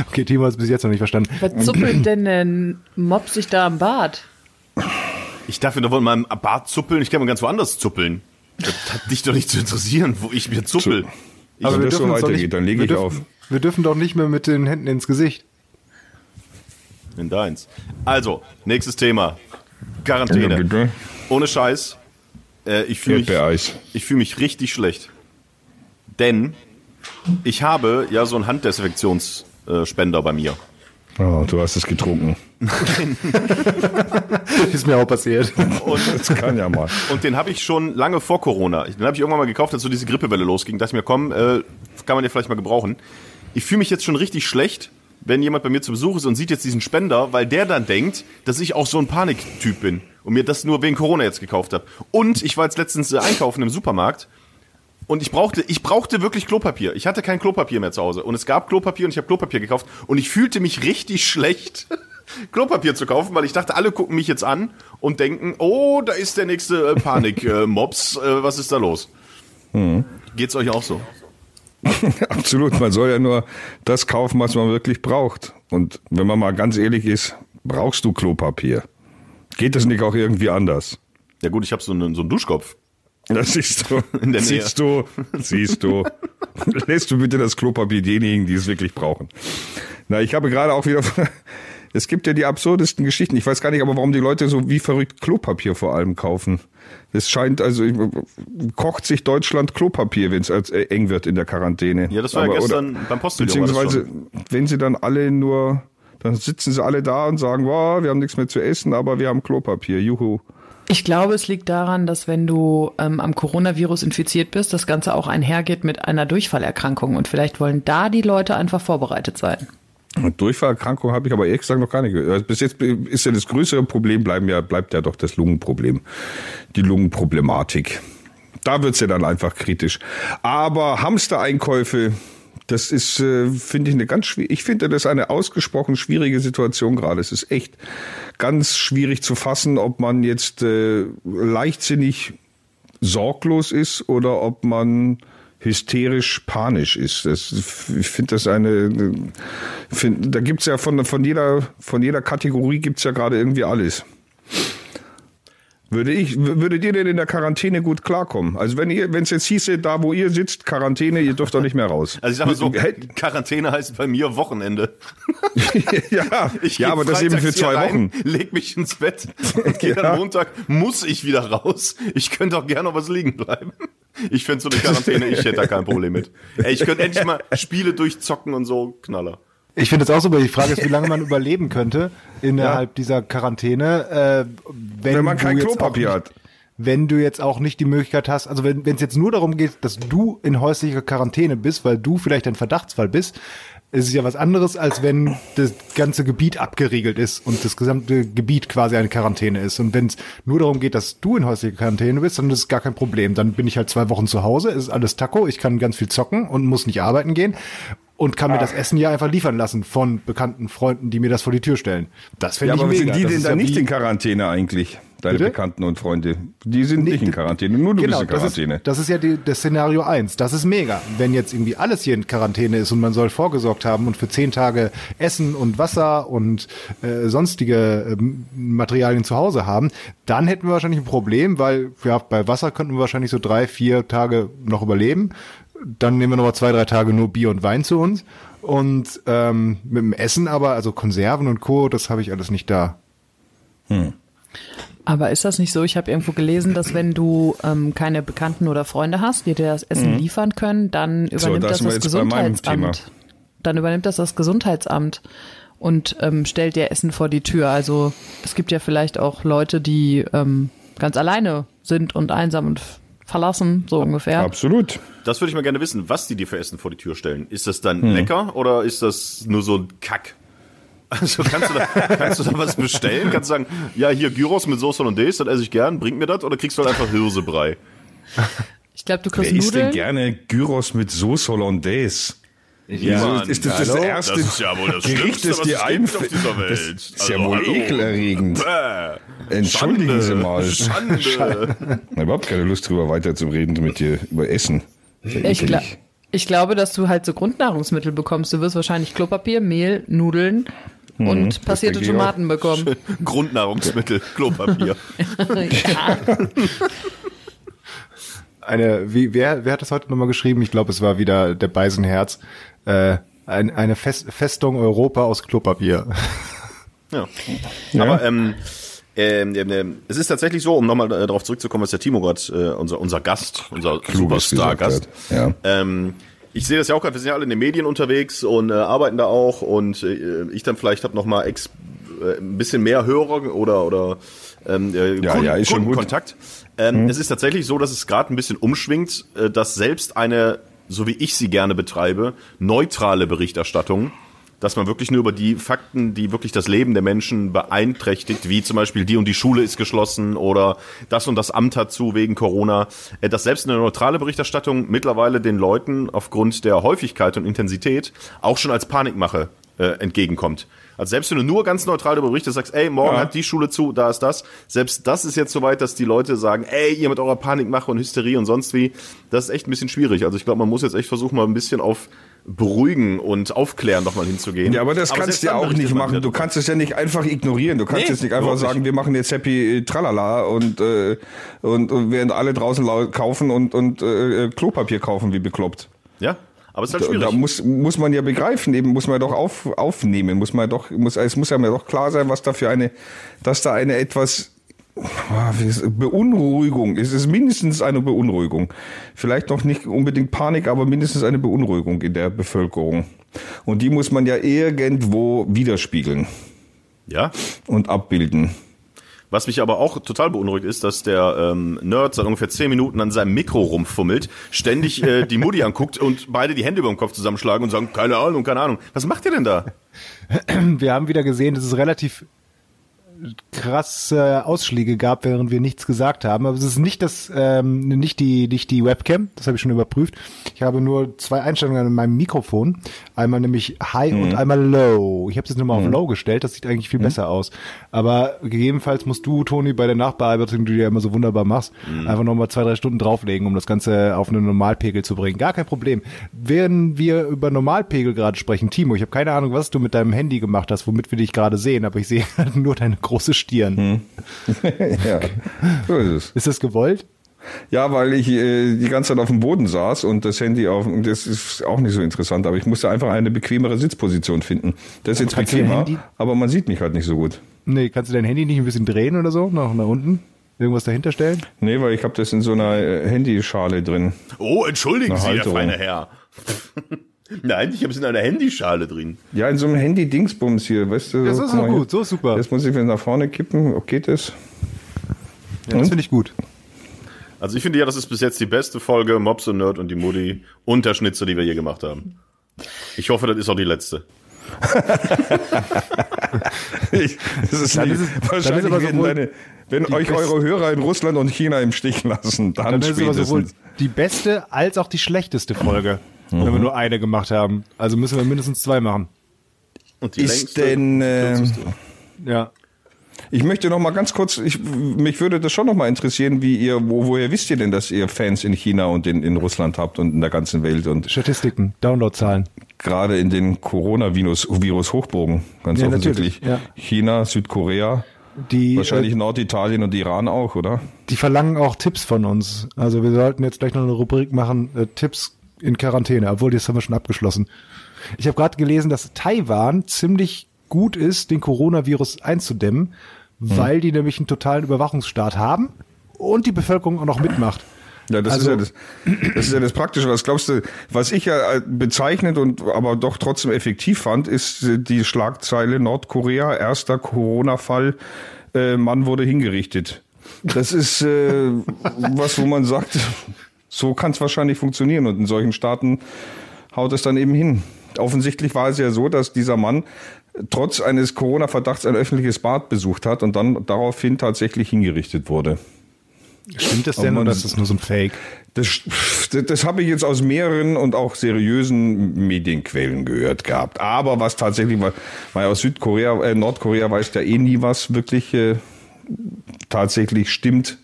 Okay, Timo hat es bis jetzt noch nicht verstanden. Was zuppelt denn denn Mob sich da am Bart? Ich darf mir doch wohl in meinem Bart zuppeln. Ich kann mal ganz woanders zuppeln. Das hat dich doch nicht zu interessieren, wo ich mir zuppel. Ich, Aber- Wenn das so weitergeht, dann lege ich dürfen, auf. Wir dürfen doch nicht mehr mit den Händen ins Gesicht. In deins. Also, nächstes Thema. Quarantäne. bitte. Ohne Scheiß. Äh, ich fühle mich, ich fühl mich richtig schlecht. Denn ich habe ja so einen Handdesinfektionsspender bei mir. Oh, du hast es getrunken. [LAUGHS] Ist mir auch passiert. Das kann ja mal. Und den habe ich schon lange vor Corona. Den habe ich irgendwann mal gekauft, als so diese Grippewelle losging. Dachte ich mir, komm, äh, kann man ja vielleicht mal gebrauchen. Ich fühle mich jetzt schon richtig schlecht, wenn jemand bei mir zu Besuch ist und sieht jetzt diesen Spender, weil der dann denkt, dass ich auch so ein Paniktyp bin und mir das nur wegen Corona jetzt gekauft habe. Und ich war jetzt letztens äh, einkaufen im Supermarkt und ich brauchte, ich brauchte wirklich Klopapier. Ich hatte kein Klopapier mehr zu Hause. Und es gab Klopapier und ich habe Klopapier gekauft. Und ich fühlte mich richtig schlecht, [LAUGHS] Klopapier zu kaufen, weil ich dachte, alle gucken mich jetzt an und denken, oh, da ist der nächste äh, Panik-Mops. Äh, was ist da los? Geht's euch auch so? [LAUGHS] Absolut. Man soll ja nur das kaufen, was man wirklich braucht. Und wenn man mal ganz ehrlich ist, brauchst du Klopapier? Geht das nicht auch irgendwie anders? Ja gut, ich habe so einen, so einen Duschkopf. Das siehst du. [LAUGHS] In der Nähe. siehst du. Siehst du. Lässt du bitte das Klopapier denjenigen, die es wirklich brauchen. Na, ich habe gerade auch wieder. Es gibt ja die absurdesten Geschichten. Ich weiß gar nicht, aber warum die Leute so wie verrückt Klopapier vor allem kaufen. Es scheint, also kocht sich Deutschland Klopapier, wenn es äh, eng wird in der Quarantäne. Ja, das war ja Aber- gestern beim Postillon Beziehungsweise, wenn sie dann alle nur, dann sitzen sie alle da und sagen, wow, wir haben nichts mehr zu essen, aber wir haben Klopapier, juhu. Ich glaube, es liegt daran, dass wenn du ähm, am Coronavirus infiziert bist, das Ganze auch einhergeht mit einer Durchfallerkrankung. Und vielleicht wollen da die Leute einfach vorbereitet sein. Durchfallerkrankung habe ich aber ehrlich gesagt noch nicht gehört. Also bis jetzt ist ja das größere Problem, bleiben ja, bleibt ja doch das Lungenproblem, die Lungenproblematik. Da wird's ja dann einfach kritisch. Aber Hamstereinkäufe, das ist, äh, finde ich, eine ganz schwierige, ich finde das eine ausgesprochen schwierige Situation gerade. Es ist echt ganz schwierig zu fassen, ob man jetzt äh, leichtsinnig sorglos ist oder ob man hysterisch panisch ist. Das, ich finde das eine, find, da gibt's ja von, von jeder, von jeder Kategorie gibt's ja gerade irgendwie alles. Würde ich, würdet ihr denn in der Quarantäne gut klarkommen? Also wenn ihr, wenn es jetzt hieße, da wo ihr sitzt, Quarantäne, ihr dürft doch nicht mehr raus. Also ich sag mal so, Quarantäne heißt bei mir Wochenende. [LAUGHS] ja, Ich ja, aber das eben für freitags zwei rein, Wochen. Leg mich ins Bett und gehe Ja. dann Montag, muss ich wieder raus. Ich könnte auch gerne noch was liegen bleiben. Ich finde so eine Quarantäne, ich hätte da kein Problem mit. Ey, ich könnte endlich mal Spiele durchzocken und so, Knaller. Ich finde es auch so, aber die Frage ist, wie lange man [LAUGHS] überleben könnte innerhalb dieser Quarantäne, äh, wenn, Wenn man du kein jetzt Klopapier auch hat. nicht- wenn du jetzt auch nicht die Möglichkeit hast, also wenn es jetzt nur darum geht, dass du in häuslicher Quarantäne bist, weil du vielleicht ein Verdachtsfall bist, ist es ja was anderes, als wenn das ganze Gebiet abgeriegelt ist und das gesamte Gebiet quasi eine Quarantäne ist. Und wenn es nur darum geht, dass du in häuslicher Quarantäne bist, dann ist es gar kein Problem. Dann bin ich halt zwei Wochen zu Hause, ist alles Taco, ich kann ganz viel zocken und muss nicht arbeiten gehen und kann mir das Essen ja einfach liefern lassen von bekannten Freunden, die mir das vor die Tür stellen. Das finde Ja, ich aber mega. sind die Das denn dann ja nicht in Quarantäne eigentlich? Deine Bitte? Bekannten und Freunde. Die sind nicht in Quarantäne, nur du genau, bist in Quarantäne. Das ist, das ist ja die, das Szenario eins. Das ist mega. Wenn jetzt irgendwie alles hier in Quarantäne ist und man soll vorgesorgt haben und für zehn Tage Essen und Wasser und äh, sonstige ähm, Materialien zu Hause haben, dann hätten wir wahrscheinlich ein Problem, weil ja, bei Wasser könnten wir wahrscheinlich so drei, vier Tage noch überleben. Dann nehmen wir noch mal zwei, drei Tage nur Bier und Wein zu uns. Und ähm, mit dem Essen aber, also Konserven und Co., das habe ich alles nicht da. Aber ist das nicht so? Ich habe irgendwo gelesen, dass wenn du ähm, keine Bekannten oder Freunde hast, die dir das Essen liefern können, dann übernimmt da das das. Gesundheitsamt. Dann übernimmt das das Gesundheitsamt und ähm, stellt dir Essen vor die Tür. Also es gibt ja vielleicht auch Leute, die ähm, ganz alleine sind und einsam und verlassen, so ungefähr. Absolut. Das würde ich mal gerne wissen, was die dir für Essen vor die Tür stellen. Ist das dann lecker oder ist das nur so ein Kack? Also kannst du, da, [LAUGHS] kannst du da was bestellen? Kannst du sagen, ja, hier Gyros mit Soße Hollandaise, das esse ich gern, bring mir das? Oder kriegst du halt einfach Hirsebrei? Ich glaube, du kriegst Wer isst denn Nudeln. gerne Gyros mit Sauce Hollandaise? Ja, Mann, ist das das erste Das ist ja wohl das Gericht, Schlimmste, das was dir einfällt? auf dieser Welt. Das ist ja Also, wohl hallo. ekelerregend. Bäh. Entschuldigen Sie mal. Schande. Ich habe überhaupt keine Lust drüber weiter zu reden mit dir über Essen. Ja Ich, gla ich glaube, dass du halt so Grundnahrungsmittel bekommst. Du wirst wahrscheinlich Klopapier, Mehl, Nudeln und passierte. Tomaten bekommen. Grundnahrungsmittel, Klopapier. [LAUGHS] ja. eine, wie, wer, wer hat das heute nochmal geschrieben? Ich glaube, es war wieder der Beisenherz. Äh, ein, eine Fest, Festung Europa aus Klopapier. Ja. Aber ähm, ähm, ähm, es ist tatsächlich so, um nochmal äh, darauf zurückzukommen, was der Timo gerade, äh, unser, unser Gast, unser Superstar-Gast. Ja. ähm, ich sehe das ja auch gerade, wir sind ja alle in den Medien unterwegs und äh, arbeiten da auch und äh, ich dann vielleicht habe noch mal ex, äh, ein bisschen mehr Hörer oder oder ähm, äh, Ja, ja, ist schon gut. Kundenkontakt. Ähm, Es ist tatsächlich so, dass es gerade ein bisschen umschwingt, äh, dass selbst eine, so wie ich sie gerne betreibe, neutrale Berichterstattung dass man wirklich nur über die Fakten, die wirklich das Leben der Menschen beeinträchtigt, wie zum Beispiel die und die Schule ist geschlossen oder das und das Amt hat zu wegen Corona, äh, dass selbst eine neutrale Berichterstattung mittlerweile den Leuten aufgrund der Häufigkeit und Intensität auch schon als Panikmache äh, entgegenkommt. Also selbst wenn du nur ganz neutral darüber berichtest, sagst, ey, morgen Ja. hat die Schule zu, da ist das. Selbst das ist jetzt so weit, dass die Leute sagen, ey, ihr mit eurer Panikmache und Hysterie und sonst wie. Das ist echt ein bisschen schwierig. Also ich glaube, man muss jetzt echt versuchen, mal ein bisschen auf beruhigen und aufklären nochmal hinzugehen. Ja, aber das selbst kannst du ja auch nicht machen. Du kannst es ja nicht einfach ignorieren. Du kannst Nee, jetzt nicht einfach sagen, nicht. wir machen jetzt Happy äh, Tralala und, äh, und, und während alle draußen lau- kaufen und, und äh, Klopapier kaufen wie bekloppt. Ja, aber es ist halt Da, schwierig. da muss, muss man ja begreifen, eben muss man doch auf, aufnehmen, muss man doch, muss, es muss ja mir doch klar sein, was da für eine, dass da eine etwas ah, wie ist- Beunruhigung, es ist mindestens eine Beunruhigung. Vielleicht noch nicht unbedingt Panik, aber mindestens eine Beunruhigung in der Bevölkerung. Und die muss man ja irgendwo widerspiegeln ja. und abbilden. Was mich aber auch total beunruhigt ist, dass der ähm, Nerd seit ungefähr zehn Minuten an seinem Mikro rumfummelt, ständig äh, die Mutti anguckt und beide die Hände über dem Kopf zusammenschlagen und sagen, keine Ahnung, keine Ahnung. Was macht ihr denn da? Wir haben wieder gesehen, dass es relativ krasse Ausschläge gab, während wir nichts gesagt haben. Aber es ist nicht das, ähm, nicht die, nicht die Webcam. Das habe ich schon überprüft. Ich habe nur zwei Einstellungen an meinem Mikrofon. Einmal nämlich High und einmal Low. Ich habe es jetzt nochmal auf Low gestellt. Das sieht eigentlich viel besser aus. Aber gegebenenfalls musst du, Toni, bei der Nachbearbeitung, die du ja immer so wunderbar machst, einfach nochmal zwei, drei Stunden drauflegen, um das Ganze auf einen Normalpegel zu bringen. Gar kein Problem. Während wir über Normalpegel gerade sprechen, Timo, ich habe keine Ahnung, was du mit deinem Handy gemacht hast, womit wir dich gerade sehen, aber ich sehe [LAUGHS] nur deine große Stirn. [LAUGHS] ja, so ist es. Ist das gewollt? Ja, weil ich äh, die ganze Zeit auf dem Boden saß und das Handy auf, das ist auch nicht so interessant, aber ich musste einfach eine bequemere Sitzposition finden. Das ist jetzt bequemer, aber man sieht mich halt nicht so gut. Nee, kannst du dein Handy nicht ein bisschen drehen oder so, nach, nach unten? Irgendwas dahinter stellen? Nee, weil ich habe das in so einer äh, Handyschale drin. Oh, entschuldigen Eine Sie, der feine Herr. [LAUGHS] Nein, ich habe es in einer Handyschale drin. Ja, in so einem Handy-Dingsbums hier, weißt du? Das so, ist doch gut, so ist super. Jetzt muss ich wieder nach vorne kippen. Okay, das. Ja, das finde ich gut. Also ich finde ja, das ist bis jetzt die beste Folge Mobs und Nerd und die Mutti und der Schnitzer, die wir je gemacht haben. Ich hoffe, das ist auch die letzte. [LAUGHS] Ich, das ist, Dann ist es- dann ist wahrscheinlich, aber wenn, sowohl deine, wenn euch best- eure Hörer in Russland und China im Stich lassen, dann, Dann ist es aber sowohl die beste als auch die schlechteste Folge, wenn wir nur eine gemacht haben. Also müssen wir mindestens zwei machen. Und die Ist längste, denn, äh. Ja. Ich möchte noch mal ganz kurz, ich, mich würde das schon noch mal interessieren, wie ihr, wo, woher wisst ihr denn, dass ihr Fans in China und in, in Russland habt und in der ganzen Welt und Statistiken, Downloadzahlen. gerade in den Coronavirus Virus Hochburgen, ganz Ja, offensichtlich. natürlich, ja. China, Südkorea, Die, wahrscheinlich äh, Norditalien und Iran auch, oder? die verlangen auch Tipps von uns. Also wir sollten jetzt gleich noch eine Rubrik machen, äh, Tipps in Quarantäne, obwohl das haben wir schon abgeschlossen. Ich habe gerade gelesen, dass Taiwan ziemlich gut ist, den Coronavirus einzudämmen, weil die nämlich einen totalen Überwachungsstaat haben und die Bevölkerung auch noch mitmacht. Ja, das Also- ist ja das, das ist ja das Praktische. Was glaubst du, was ich ja äh, bezeichnet und aber doch trotzdem effektiv fand, ist die Schlagzeile Nordkorea, erster Corona-Fall, äh, Mann wurde hingerichtet. Das ist äh, [LAUGHS] was, wo man sagt, so kann es wahrscheinlich funktionieren und in solchen Staaten haut es dann eben hin. Offensichtlich war es ja so, dass dieser Mann trotz eines Corona-Verdachts ein öffentliches Bad besucht hat und dann daraufhin tatsächlich hingerichtet wurde. Stimmt das denn oder ist das nur so ein Fake? Das, das, das habe ich jetzt aus mehreren und auch seriösen Medienquellen gehört gehabt. Aber was tatsächlich, weil, weil aus Südkorea, äh, Nordkorea weiß ja eh nie, was wirklich äh, tatsächlich stimmt.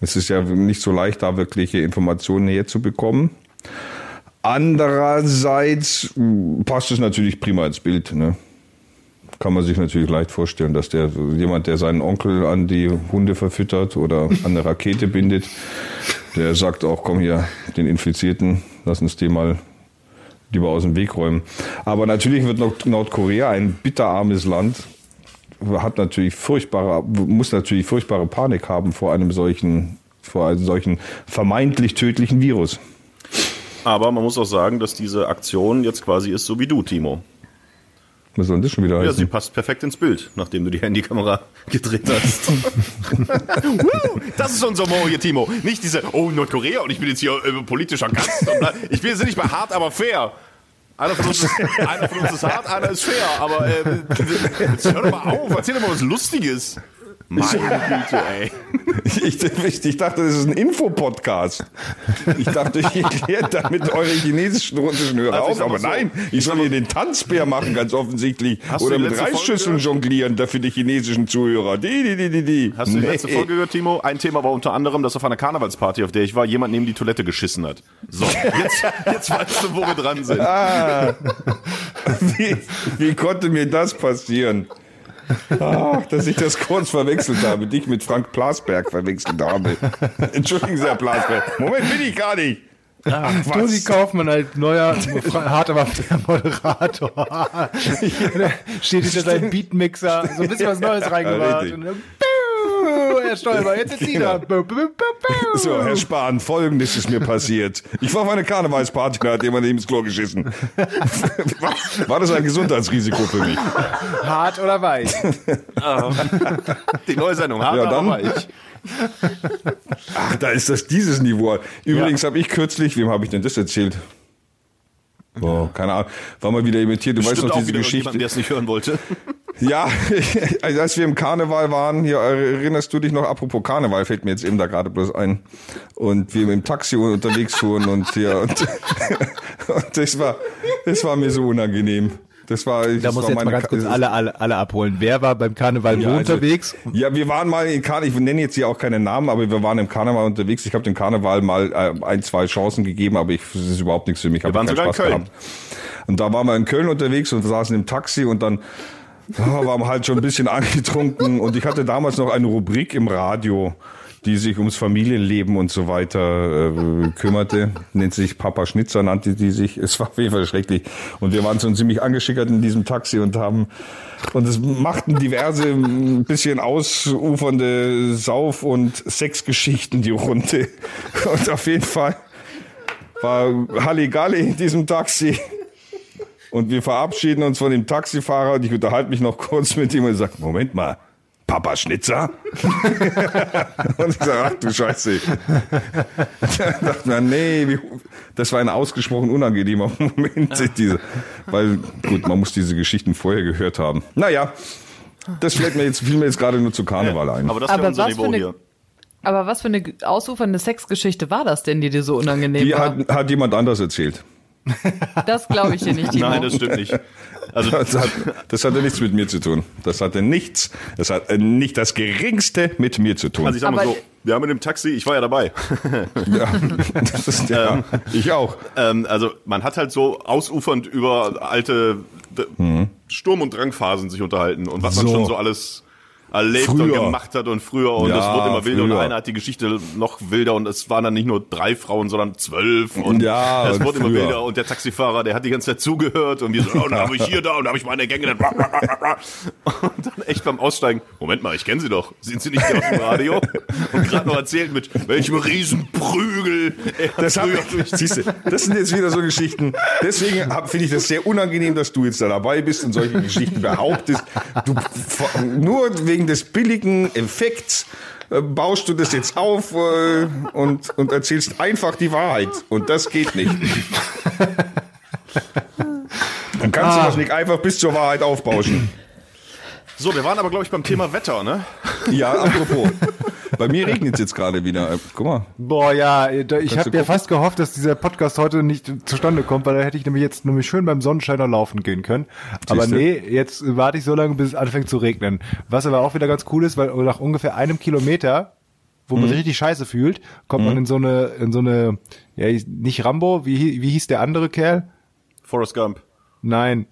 Es ist ja nicht so leicht, da wirkliche Informationen herzubekommen. Andererseits mh, passt es natürlich prima ins Bild. Ne? Kann man sich natürlich leicht vorstellen, dass der jemand, der seinen Onkel an die Hunde verfüttert oder an eine Rakete bindet, der sagt auch, komm hier, den Infizierten, lass uns den mal lieber aus dem Weg räumen. Aber natürlich wird Nord- Nordkorea ein bitterarmes Land, hat natürlich furchtbare, muss natürlich furchtbare Panik haben vor einem solchen, vor einem solchen vermeintlich tödlichen Virus. Aber man muss auch sagen, dass diese Aktion jetzt quasi ist so wie du, Timo. Was soll das schon wieder Ja, sie heißen? passt perfekt ins Bild, nachdem du die Handykamera [LAUGHS] gedreht hast. [LAUGHS] Das ist unser Humor hier, Timo. Nicht diese, oh, Nordkorea und ich bin jetzt hier äh, politischer Gast. [LAUGHS] Ich bin jetzt nicht bei hart, aber fair. Einer von, uns ist, einer von uns ist hart, einer ist fair. Aber äh, jetzt hör doch mal auf, erzähl doch mal was Lustiges. Meine Güte, ey. [LAUGHS] Ich, ich, ich dachte, das ist ein Infopodcast. Ich dachte, ich erkläre damit eure chinesischen russischen Hörer Also auf. Aber so, nein, ich soll hier den Tanzbär machen, ganz offensichtlich. Oder mit Reisschüsseln jonglieren, da für die chinesischen Zuhörer. Die, die, die, die, die. Hast du die Nee. letzte Folge gehört, Timo? Ein Thema war unter anderem, dass auf einer Karnevalsparty, auf der ich war, jemand neben die Toilette geschissen hat. So, jetzt, jetzt weißt du, wo wir dran sind. Wie, wie konnte mir das passieren? Ach, dass ich das kurz verwechselt habe, dich mit Frank Plasberg verwechselt habe. Entschuldigen Sie, Herr Plasberg. Moment, bin ich gar nicht. Ach, Tosi Kaufmann als neuer, hart aber fair Moderator. [LAUGHS] Der Steht hinter seinem Beatmixer, so ein bisschen was Neues reingebracht. richtig. Und dann, Piu, Herr Stolper, jetzt ist sie da. Piu, piu. So, Herr Spahn, folgendes ist mir passiert. Ich war auf eine Karnevalsparty, da hat jemand ins Klo geschissen. War, war das ein Gesundheitsrisiko für mich? Hart oder weich? Die neue Sendung, hart Ja, dann. weich. Ach, da ist das dieses Niveau. Übrigens habe ich kürzlich, wem habe ich denn das erzählt? Oh, keine Ahnung. War mal wieder imitiert. Du weißt Stimmt noch diese Geschichte. der es nicht hören wollte. [LAUGHS] Ja, [LAUGHS] also als wir im Karneval waren, hier erinnerst du dich noch, apropos Karneval, fällt mir jetzt eben da gerade bloß ein. Und wir im Taxi unterwegs fuhren und hier und, [LAUGHS] und das war das war mir so unangenehm. Das war Da das muss war jetzt mal ganz kurz alle, alle, alle abholen. Wer war beim Karneval wo Ja, also- unterwegs? Ja, wir waren mal in Karneval, ich nenne jetzt hier auch keine Namen, aber wir waren im Karneval unterwegs. Ich habe dem Karneval mal äh, ein, zwei Chancen gegeben, aber ich, das ist überhaupt nichts für mich. Hab waren keinen sogar in Spaß Köln. gehabt. Und da waren wir in Köln unterwegs und saßen im Taxi und dann ja, waren wir halt schon ein bisschen [LAUGHS] angetrunken und ich hatte damals noch eine Rubrik im Radio, die sich ums Familienleben und so weiter äh, kümmerte. [LAUGHS] Nennt sich Papa Schnitzer, nannte die sich. Es war auf jeden Fall schrecklich. Und wir waren schon ziemlich angeschickert in diesem Taxi und haben, und es machten diverse, ein bisschen ausufernde Sauf- und Sexgeschichten die Runde. [LAUGHS] Und auf jeden Fall war Halligalli in diesem Taxi. Und wir verabschieden uns von dem Taxifahrer und ich unterhalte mich noch kurz mit ihm und sage, Moment mal, Papa Schnitzer? [LAUGHS] und ich sage, ach du Scheiße. da [LAUGHS] dachte man, nee, wie, das war ein ausgesprochen unangenehmer [LAUGHS] Moment. Diese, weil, gut, man muss diese Geschichten vorher gehört haben. Naja, das fällt mir jetzt, fiel mir jetzt gerade nur zu Karneval ein. Aber das Aber unser was für Niveau eine- hier. Aber was für eine ausufernde Sexgeschichte war das denn, die dir so unangenehm Die war? hat, hat jemand anders erzählt. das glaube ich dir nicht, Timo. Nein, das stimmt nicht. Also, Das, hat, das hatte nichts mit mir zu tun. Das hatte nichts, das hat äh, nicht das geringste mit mir zu tun. also ich sag mal Aber- so, wir haben in dem Taxi, ich war ja dabei. [LAUGHS] ja, das ist, ja, ich auch. Ähm, also man hat halt so ausufernd über alte D Sturm- und Drangphasen sich unterhalten und was man So. schon so alles erlebt und Früher. gemacht hat und früher und Ja, es wurde immer wilder und früher. einer hat die Geschichte noch wilder und es waren dann nicht nur drei Frauen, sondern zwölf und Ja, es und wurde immer früher. wilder und der Taxifahrer, der hat die ganze Zeit zugehört und wir so, oh, da habe ich hier da und da habe ich meine Gänge dann und dann echt beim Aussteigen, Moment mal, ich kenne sie doch, sind sie nicht hier auf dem Radio? Und gerade noch erzählt mit welchem Riesenprügel Das, hab, früher durch siehst du, das sind jetzt wieder so Geschichten. Deswegen finde ich das sehr unangenehm, dass du jetzt da dabei bist und solche Geschichten behauptest. Du, nur wegen des billigen Effekts äh, baust du das jetzt auf äh, und, und erzählst einfach die Wahrheit. Und das geht nicht. [LAUGHS] Dann kannst du das nicht einfach bis zur Wahrheit aufbauschen. So, wir waren aber, glaube ich, beim Thema [CLEARS THROAT] Wetter, ne? Ja, apropos. [LAUGHS] Bei mir regnet es jetzt gerade wieder. Äh, Guck mal. Boah, ja, da- ich habe ja fast gehofft, dass dieser Podcast heute nicht zustande kommt, weil da hätte ich nämlich jetzt nämlich schön beim Sonnenschein noch laufen gehen können. Aber Siehste? nee, jetzt warte ich so lange, bis es anfängt zu regnen. Was aber auch wieder ganz cool ist, weil nach ungefähr einem Kilometer, wo Mhm. man sich richtig scheiße fühlt, kommt man in so eine, in so eine, ja, nicht Rambo, wie, wie hieß der andere Kerl? Forrest Gump. Nein,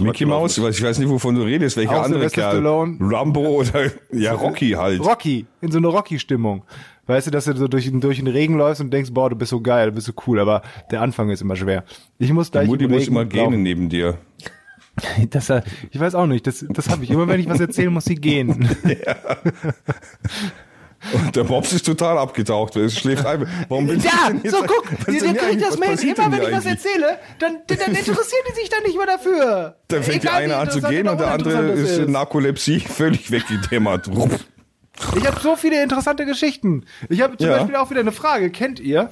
Mickey Mouse, ich weiß nicht, wovon du redest, welcher andere Kerl. Stallone. Rambo oder ja Rocky halt. Rocky, in so eine Rocky-Stimmung. Weißt du, dass du so durch, den- durch den Regen läufst und denkst, boah, du bist so geil, du bist so cool, aber der Anfang ist immer schwer. Ich muss gleich Mutti im muss immer gehen laufen. neben dir. [LAUGHS] Das, äh, ich weiß auch nicht, das, das habe ich. Immer wenn ich was erzähle, muss sie gehen. [LAUGHS] [LAUGHS] Und der Mops ist total abgetaucht. Er schläft ein. Warum du Ja, denn jetzt- so guck, was ist denn hier eigentlich- was passiert denn hier eigentlich? erzähle, dann, dann interessieren die sich dann nicht mehr dafür. Dann fängt der eine an zu gehen und der andere ist in Narkolepsie [LAUGHS] völlig weggedämmert. Rupp. Ich habe so viele interessante Geschichten. Ich habe zum Ja. Beispiel auch wieder eine Frage. Kennt ihr,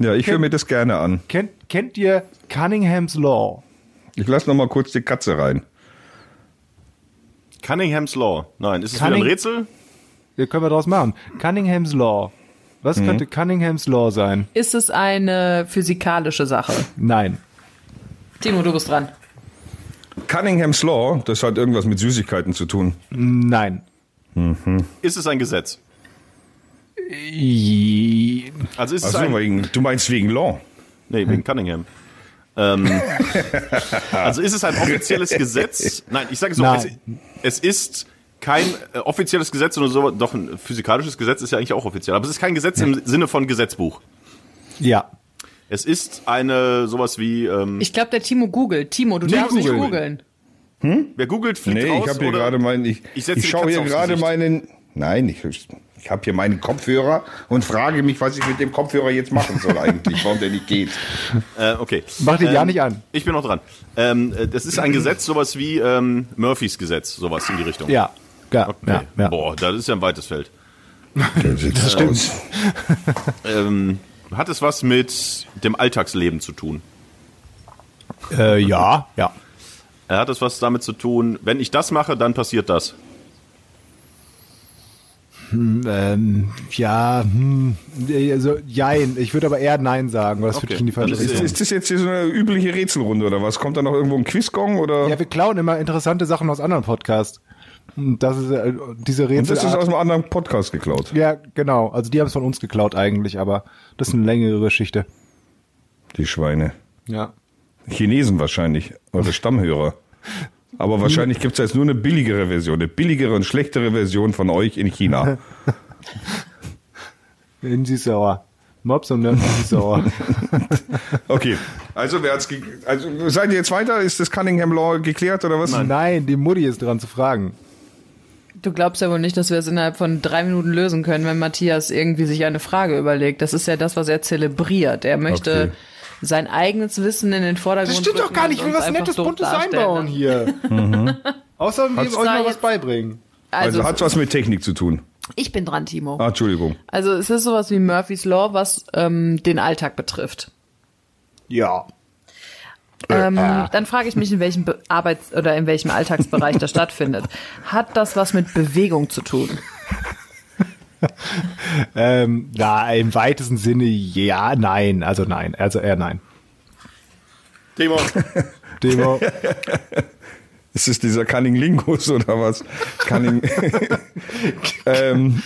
Ja, ich höre mir das gerne an. kennt, kennt ihr Cunningham's Law? Ich lass noch mal kurz die Katze rein. Cunningham's Law. Nein, ist es Cunning- wieder ein Rätsel? Können wir daraus machen. Cunningham's Law. Was könnte Cunningham's Law sein? Ist es eine physikalische Sache? Nein. Timo, du bist dran. Cunningham's Law, das hat irgendwas mit Süßigkeiten zu tun. Nein. Ist es ein Gesetz? Also ist es Also ein... wegen, du meinst wegen Law? Nee, wegen Cunningham. Ähm, [LAUGHS] also ist es ein offizielles Gesetz? Nein, ich sage so, es, es ist kein äh, offizielles Gesetz oder so, doch ein physikalisches Gesetz ist ja eigentlich auch offiziell, aber es ist kein Gesetz im Sinne von Gesetzbuch. Ja. Es ist eine sowas wie ähm, Ich glaube, der Timo googelt. Timo, du Nee, darfst nicht googeln. googeln. wer googelt fliegt Nee, raus ich habe hier gerade meinen, ich, Ich ich, schaue hier gerade meinen, nein, ich, ich habe hier meinen Kopfhörer und frage mich, was ich mit dem Kopfhörer jetzt machen soll eigentlich, warum der nicht geht. [LAUGHS] äh, okay. Mach den ja nicht an. Ich bin noch dran. Ähm, äh, das ist ein Gesetz, sowas wie ähm, Murphys Gesetz, sowas in die Richtung. Ja. Ja. Okay. ja, ja. Boah, das ist ja ein weites Feld. [LAUGHS] Das stimmt. Ähm, hat es was mit dem Alltagsleben zu tun? Äh, ja. Ja. Hat es was damit zu tun, wenn ich das mache, dann passiert das? Ähm, ja, hm, also, jein. Ich würde aber eher Nein sagen, weil das Okay, würde ich in die falsche Richtung. Ist, ist das jetzt hier so eine übliche Rätselrunde oder was? Kommt da noch irgendwo ein Quizgong oder? Ja, wir klauen immer interessante Sachen aus anderen Podcasts. Und das ist äh, diese Und Rätsel. das ist aus einem anderen Podcast geklaut. ja, genau. Also die haben es von uns geklaut eigentlich, aber das ist eine längere Geschichte. Die Schweine. Ja. Chinesen wahrscheinlich. Oder Stammhörer. Aber [LAUGHS] wahrscheinlich gibt's jetzt nur eine billigere Version, eine billigere und schlechtere Version von euch in China. [LAUGHS] In sie sauer. Mops und dann sie sauer. Okay, also wer hat's also seid ihr jetzt weiter? Ist das Cunningham Law geklärt oder was? Nein, die Mutti ist dran zu fragen. Du glaubst ja wohl nicht, dass wir es innerhalb von drei Minuten lösen können, wenn Matthias irgendwie sich eine Frage überlegt. Das ist ja das, was er zelebriert. Er möchte Okay. sein eigenes Wissen in den Vordergrund Das stimmt doch gar nicht. Ich will was Nettes, Buntes darstellen. einbauen hier. [LAUGHS] Außer wir euch noch was beibringen. Also, Also, hat's was mit Technik zu tun. ich bin dran, Timo. Ah, Entschuldigung. Also es ist sowas wie Murphy's Law, was ähm, den Alltag betrifft. Ja. Ähm, dann frage ich mich, in welchem Be Arbeits- oder in welchem Alltagsbereich das stattfindet. Hat das was mit Bewegung zu tun? [LAUGHS] Ähm, na, im weitesten Sinne ja, nein. Also nein. Also eher nein. Timo, [LAUGHS] Demo. [LAUGHS] Ist es dieser Cunning Lingus oder was? Cunning. ähm,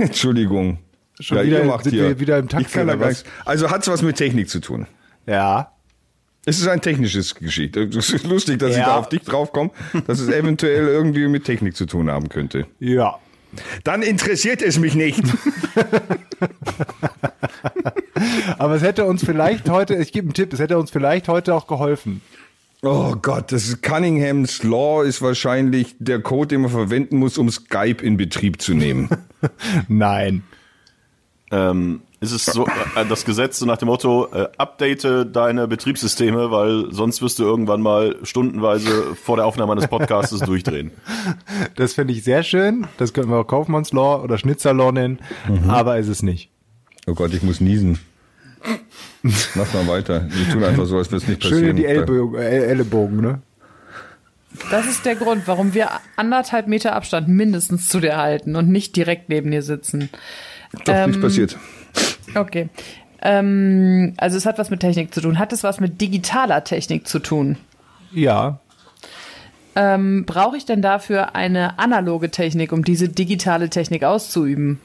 Entschuldigung. Schon ja, wieder- ihr macht sind hier. wir wieder im Takt ich kann da was? Also hat's was mit Technik zu tun. Ja. Es ist ein technisches Geschichte. Es ist lustig, dass ich Ja. da auf dich draufkomme, dass es eventuell irgendwie mit Technik zu tun haben könnte. Ja. Dann interessiert es mich nicht. [LAUGHS] Aber es hätte uns vielleicht heute, ich gebe einen Tipp, es hätte uns vielleicht heute auch geholfen. Oh Gott, das ist Cunningham's Law ist wahrscheinlich der Code, den man verwenden muss, um Skype in Betrieb zu nehmen. [LAUGHS] Nein. ähm, ist es so äh, das Gesetz so nach dem Motto, äh, update deine Betriebssysteme, weil sonst wirst du irgendwann mal stundenweise vor der Aufnahme eines Podcasts [LAUGHS] durchdrehen. Das finde ich sehr schön. Das könnten wir auch Kaufmannslaw oder Schnitzerlaw nennen. Aber ist es nicht. Oh Gott, ich muss niesen. Mach mal weiter. Wir tun einfach so, als würde es nicht passieren. Schön in die Ellbogen, äh, Ellenbogen, ne? Das ist der Grund, warum wir anderthalb Meter Abstand mindestens zu dir halten und nicht direkt neben dir sitzen. Doch, Ähm, nichts passiert. Okay. Ähm, also es hat was mit Technik zu tun. Hat es was mit digitaler Technik zu tun? Ja. Ähm, Brauche ich denn dafür eine analoge Technik, um diese digitale Technik auszuüben?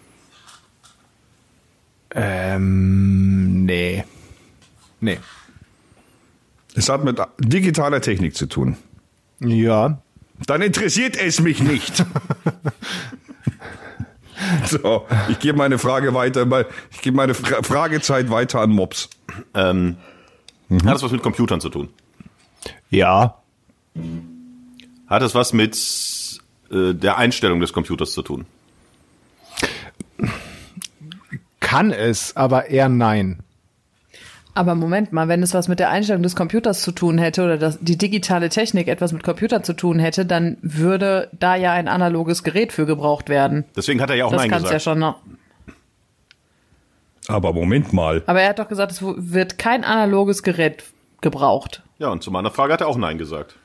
Ähm, nee. Nee. Es hat mit digitaler Technik zu tun. Ja. Dann interessiert es mich nicht. [LAUGHS] [LAUGHS] so, ich gebe meine Frage weiter, weil ich gebe meine Fra Fragezeit weiter an Mops. Ähm, Hat das was mit Computern zu tun? Ja. Hat es was mit äh, der Einstellung des Computers zu tun? Kann es, aber eher nein. Aber Moment mal, wenn es was mit der Einstellung des Computers zu tun hätte oder das, die digitale Technik etwas mit Computer zu tun hätte, dann würde da ja ein analoges Gerät für gebraucht werden. Deswegen hat er ja auch das Nein gesagt. ja schon noch. Aber Moment mal. Aber er hat doch gesagt, es wird kein analoges Gerät gebraucht. Ja, und zu meiner Frage hat er auch Nein gesagt.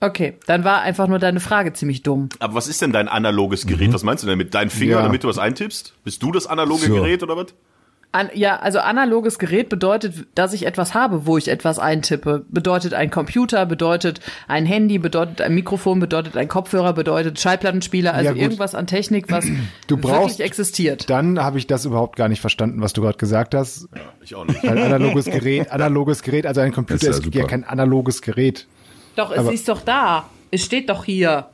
Okay, dann war einfach nur deine Frage ziemlich dumm. Aber was ist denn dein analoges Gerät? Was meinst du denn mit deinem Finger, Ja. damit du was eintippst? Bist du das analoge So. Gerät oder was? An, ja, also analoges Gerät bedeutet, dass ich etwas habe, wo ich etwas eintippe. Bedeutet ein Computer, bedeutet ein Handy, bedeutet ein Mikrofon, bedeutet ein Kopfhörer, bedeutet Schallplattenspieler, also Ja, irgendwas an Technik, was [CLEARS THROAT] Du brauchst- wirklich existiert. Dann habe ich das überhaupt gar nicht verstanden, was du gerade gesagt hast. Ich auch nicht. Ein analoges Gerät, analoges Gerät, also ein Computer ist ist ja ja, super. kein analoges Gerät. Doch, es aber- ist doch da. Es steht doch hier.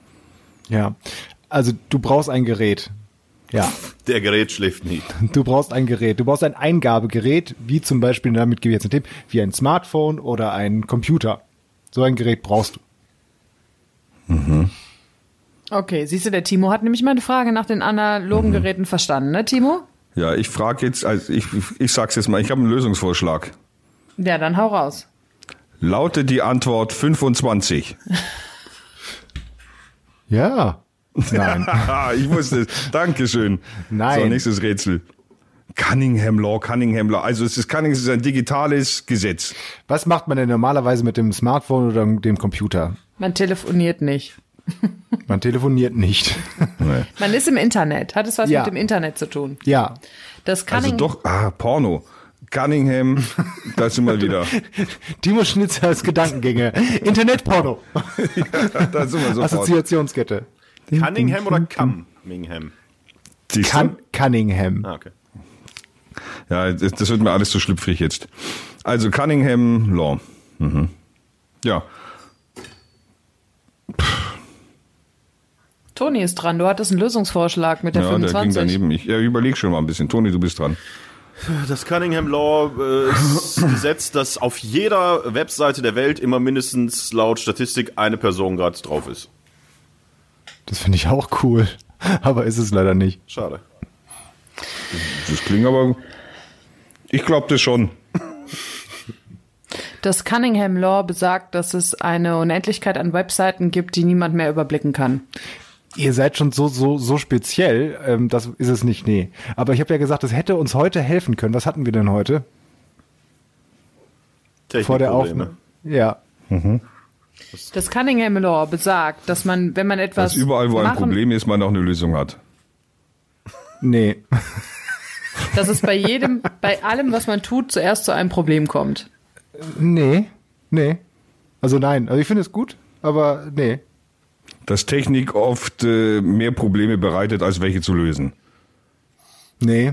Ja. Also du brauchst ein Gerät. Ja. Der Gerät schläft nie. Du brauchst ein Gerät. Du brauchst ein Eingabegerät, wie zum Beispiel, damit gebe ich jetzt einen Tipp, wie ein Smartphone oder ein Computer. So ein Gerät brauchst du. Okay, siehst du, der Timo hat nämlich meine Frage nach den analogen Mhm. Geräten verstanden, ne, Timo? Ja, ich frage jetzt, also ich, ich sag's jetzt mal, ich habe einen Lösungsvorschlag. Ja, dann hau raus. Lautet die Antwort 25. Ja. Nein. Haha, [LAUGHS] ich wusste es. Dankeschön. Nein. So, nächstes Rätsel. Cunningham Law, Cunningham Law. Also es ist Cunningham, es ist ein digitales Gesetz. Was macht man denn normalerweise mit dem Smartphone oder dem Computer? Man telefoniert nicht. [LAUGHS] Man telefoniert nicht. Nee. Man ist im Internet. Hat es was Ja. mit dem Internet zu tun? Ja. Das kann Also ich. doch, ah, Porno. Cunningham, [LAUGHS] da sind wir wieder. Timo Schnitzers Gedankengänge. Internetporno. Da sind wir sofort. Assoziationskette. Cunningham oder Cummingham? Du? Cun Cunningham. Ah, okay. Ja, das, das wird mir alles zu schlüpfrig jetzt. Also Cunningham Law. Mhm. Ja. Toni ist dran. Du hattest einen Lösungsvorschlag mit der ja, der ging 25. daneben. Ich ja, überleg schon mal ein bisschen. Toni, du bist dran. Das Cunningham Law äh, ist [LAUGHS] ein Gesetz, dass auf jeder Webseite der Welt immer mindestens laut Statistik eine Person gerade drauf ist. Das finde ich auch cool. Aber ist es leider nicht. Schade. Das klingt aber. Ich glaube das schon. Das Cunningham Law besagt, dass es eine Unendlichkeit an Webseiten gibt, die niemand mehr überblicken kann. Ihr seid schon so, so, so speziell, ähm, das ist es nicht, nee. Aber ich habe ja gesagt, es hätte uns heute helfen können. Was hatten wir denn heute? Vor der. Aufnahme. Ja. Das Cunningham Law besagt, dass man, wenn man etwas Dass überall, wo ein Problem ist, man auch eine Lösung hat. Nee. dass es bei jedem, bei allem, was man tut, zuerst zu einem Problem kommt. Nee. Nee. Also nein. Also ich finde es gut, aber nee. Dass Technik oft äh, mehr Probleme bereitet, als welche zu lösen. Nee.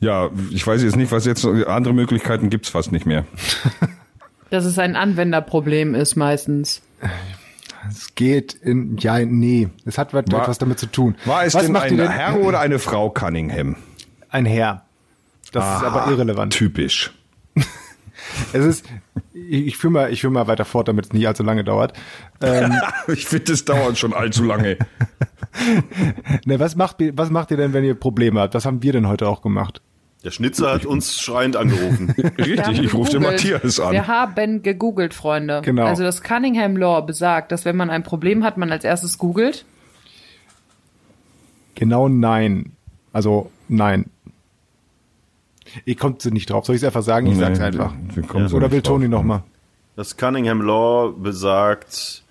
Ja, ich weiß jetzt nicht, was jetzt andere Möglichkeiten gibt's fast nicht mehr. [LAUGHS] Dass es ein Anwenderproblem ist meistens. Es geht in, ja, nee. Es hat was, War- etwas damit zu tun. War es Was denn macht ein ihr denn? Herr oder eine Frau Cunningham? Ein Herr. Das ist aber irrelevant. Typisch. [LAUGHS] Es ist, ich, ich führe mal, ich führe mal weiter fort, damit es nicht allzu lange dauert. Ähm, [LAUGHS] Ich finde, das dauert schon allzu lange. [LAUGHS] ne, was macht, ihr- was macht ihr denn, wenn ihr Probleme habt? Was haben wir denn heute auch gemacht? Der Schnitzer hat uns schreiend angerufen. [LAUGHS] Richtig, ich rufe den. Matthias an. Wir haben gegoogelt, Freunde. Genau. Also das Cunningham Law besagt, dass wenn man ein Problem hat, man als erstes googelt. Genau nein. Also nein. Ihr kommt nicht drauf. Soll ich es einfach sagen? Ich sag's Nee, einfach. wir kommen so Oder will. Toni noch mal? Das Cunningham Law besagt,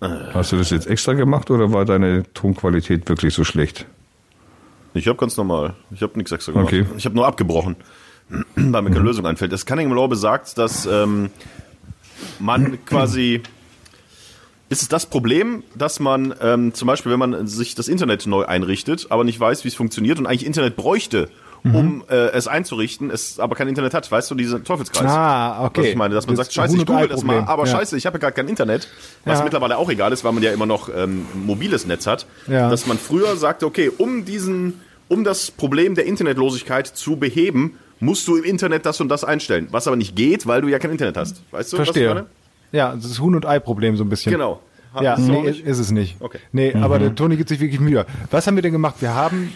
Hast du das jetzt extra gemacht oder war deine Tonqualität wirklich so schlecht? Ich habe ganz normal, ich habe nichts extra gemacht. Okay. Ich habe nur abgebrochen, [CLEARS THROAT] weil mir keine Lösung einfällt. Das Cunningham Law besagt, dass ähm, man [CLEARS THROAT] quasi ist es das Problem, dass man ähm, zum Beispiel, wenn man sich das Internet neu einrichtet, aber nicht weiß, wie es funktioniert und eigentlich Internet bräuchte, um äh, es einzurichten, es aber kein Internet hat. Weißt du, dieser Teufelskreis? Ah, okay. Was ich meine, dass man Das sagt, scheiße, ich google das mal, aber Ja. scheiße, ich habe ja gar kein Internet, was Ja. mittlerweile auch egal ist, weil man ja immer noch ähm, mobiles Netz hat. Ja. Dass man früher sagte, okay, um diesen, um das Problem der Internetlosigkeit zu beheben, musst du im Internet das und das einstellen. Was aber nicht geht, weil du ja kein Internet hast. Weißt du, was ich Verstehe. meine? Ja, das ist Huhn- und Ei-Problem so ein bisschen. Genau. Ha- Ja, es nee, nicht? ist es nicht. Okay. Nee, aber der Toni gibt sich wirklich Mühe. Was haben wir denn gemacht? Wir haben,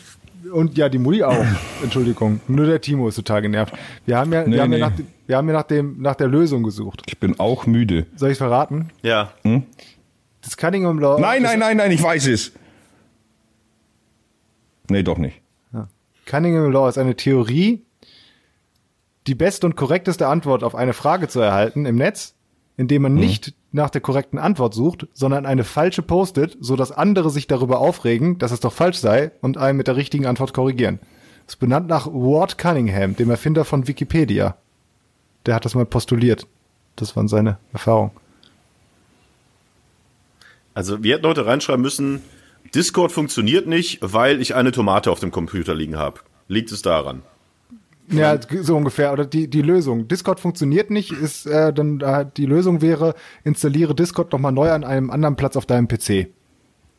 und ja, die Mutti auch, [LAUGHS] Entschuldigung, nur der Timo ist total genervt. Wir haben ja, Nee, wir haben nee. ja, nach, wir haben ja nach, dem, nach der Lösung gesucht. Ich bin auch müde. Soll ich verraten? Ja. Das Cunningham Law. Nein, nein, nein, nein, ich weiß es. Nee, doch nicht. Cunningham Law ist eine Theorie, die beste und korrekteste Antwort auf eine Frage zu erhalten im Netz, indem man nicht nach der korrekten Antwort sucht, sondern eine falsche postet, so dass andere sich darüber aufregen, dass es doch falsch sei und einen mit der richtigen Antwort korrigieren. Das ist benannt nach Ward Cunningham, dem Erfinder von Wikipedia. Der hat das mal postuliert. Das waren seine Erfahrungen. Also wir hätten heute reinschreiben müssen, Discord funktioniert nicht, weil ich eine Tomate auf dem Computer liegen habe. Liegt es daran? Ja, so ungefähr. Oder die, die Lösung. Discord funktioniert nicht, ist äh, dann äh, die Lösung wäre, installiere Discord nochmal neu an einem anderen Platz auf deinem PC.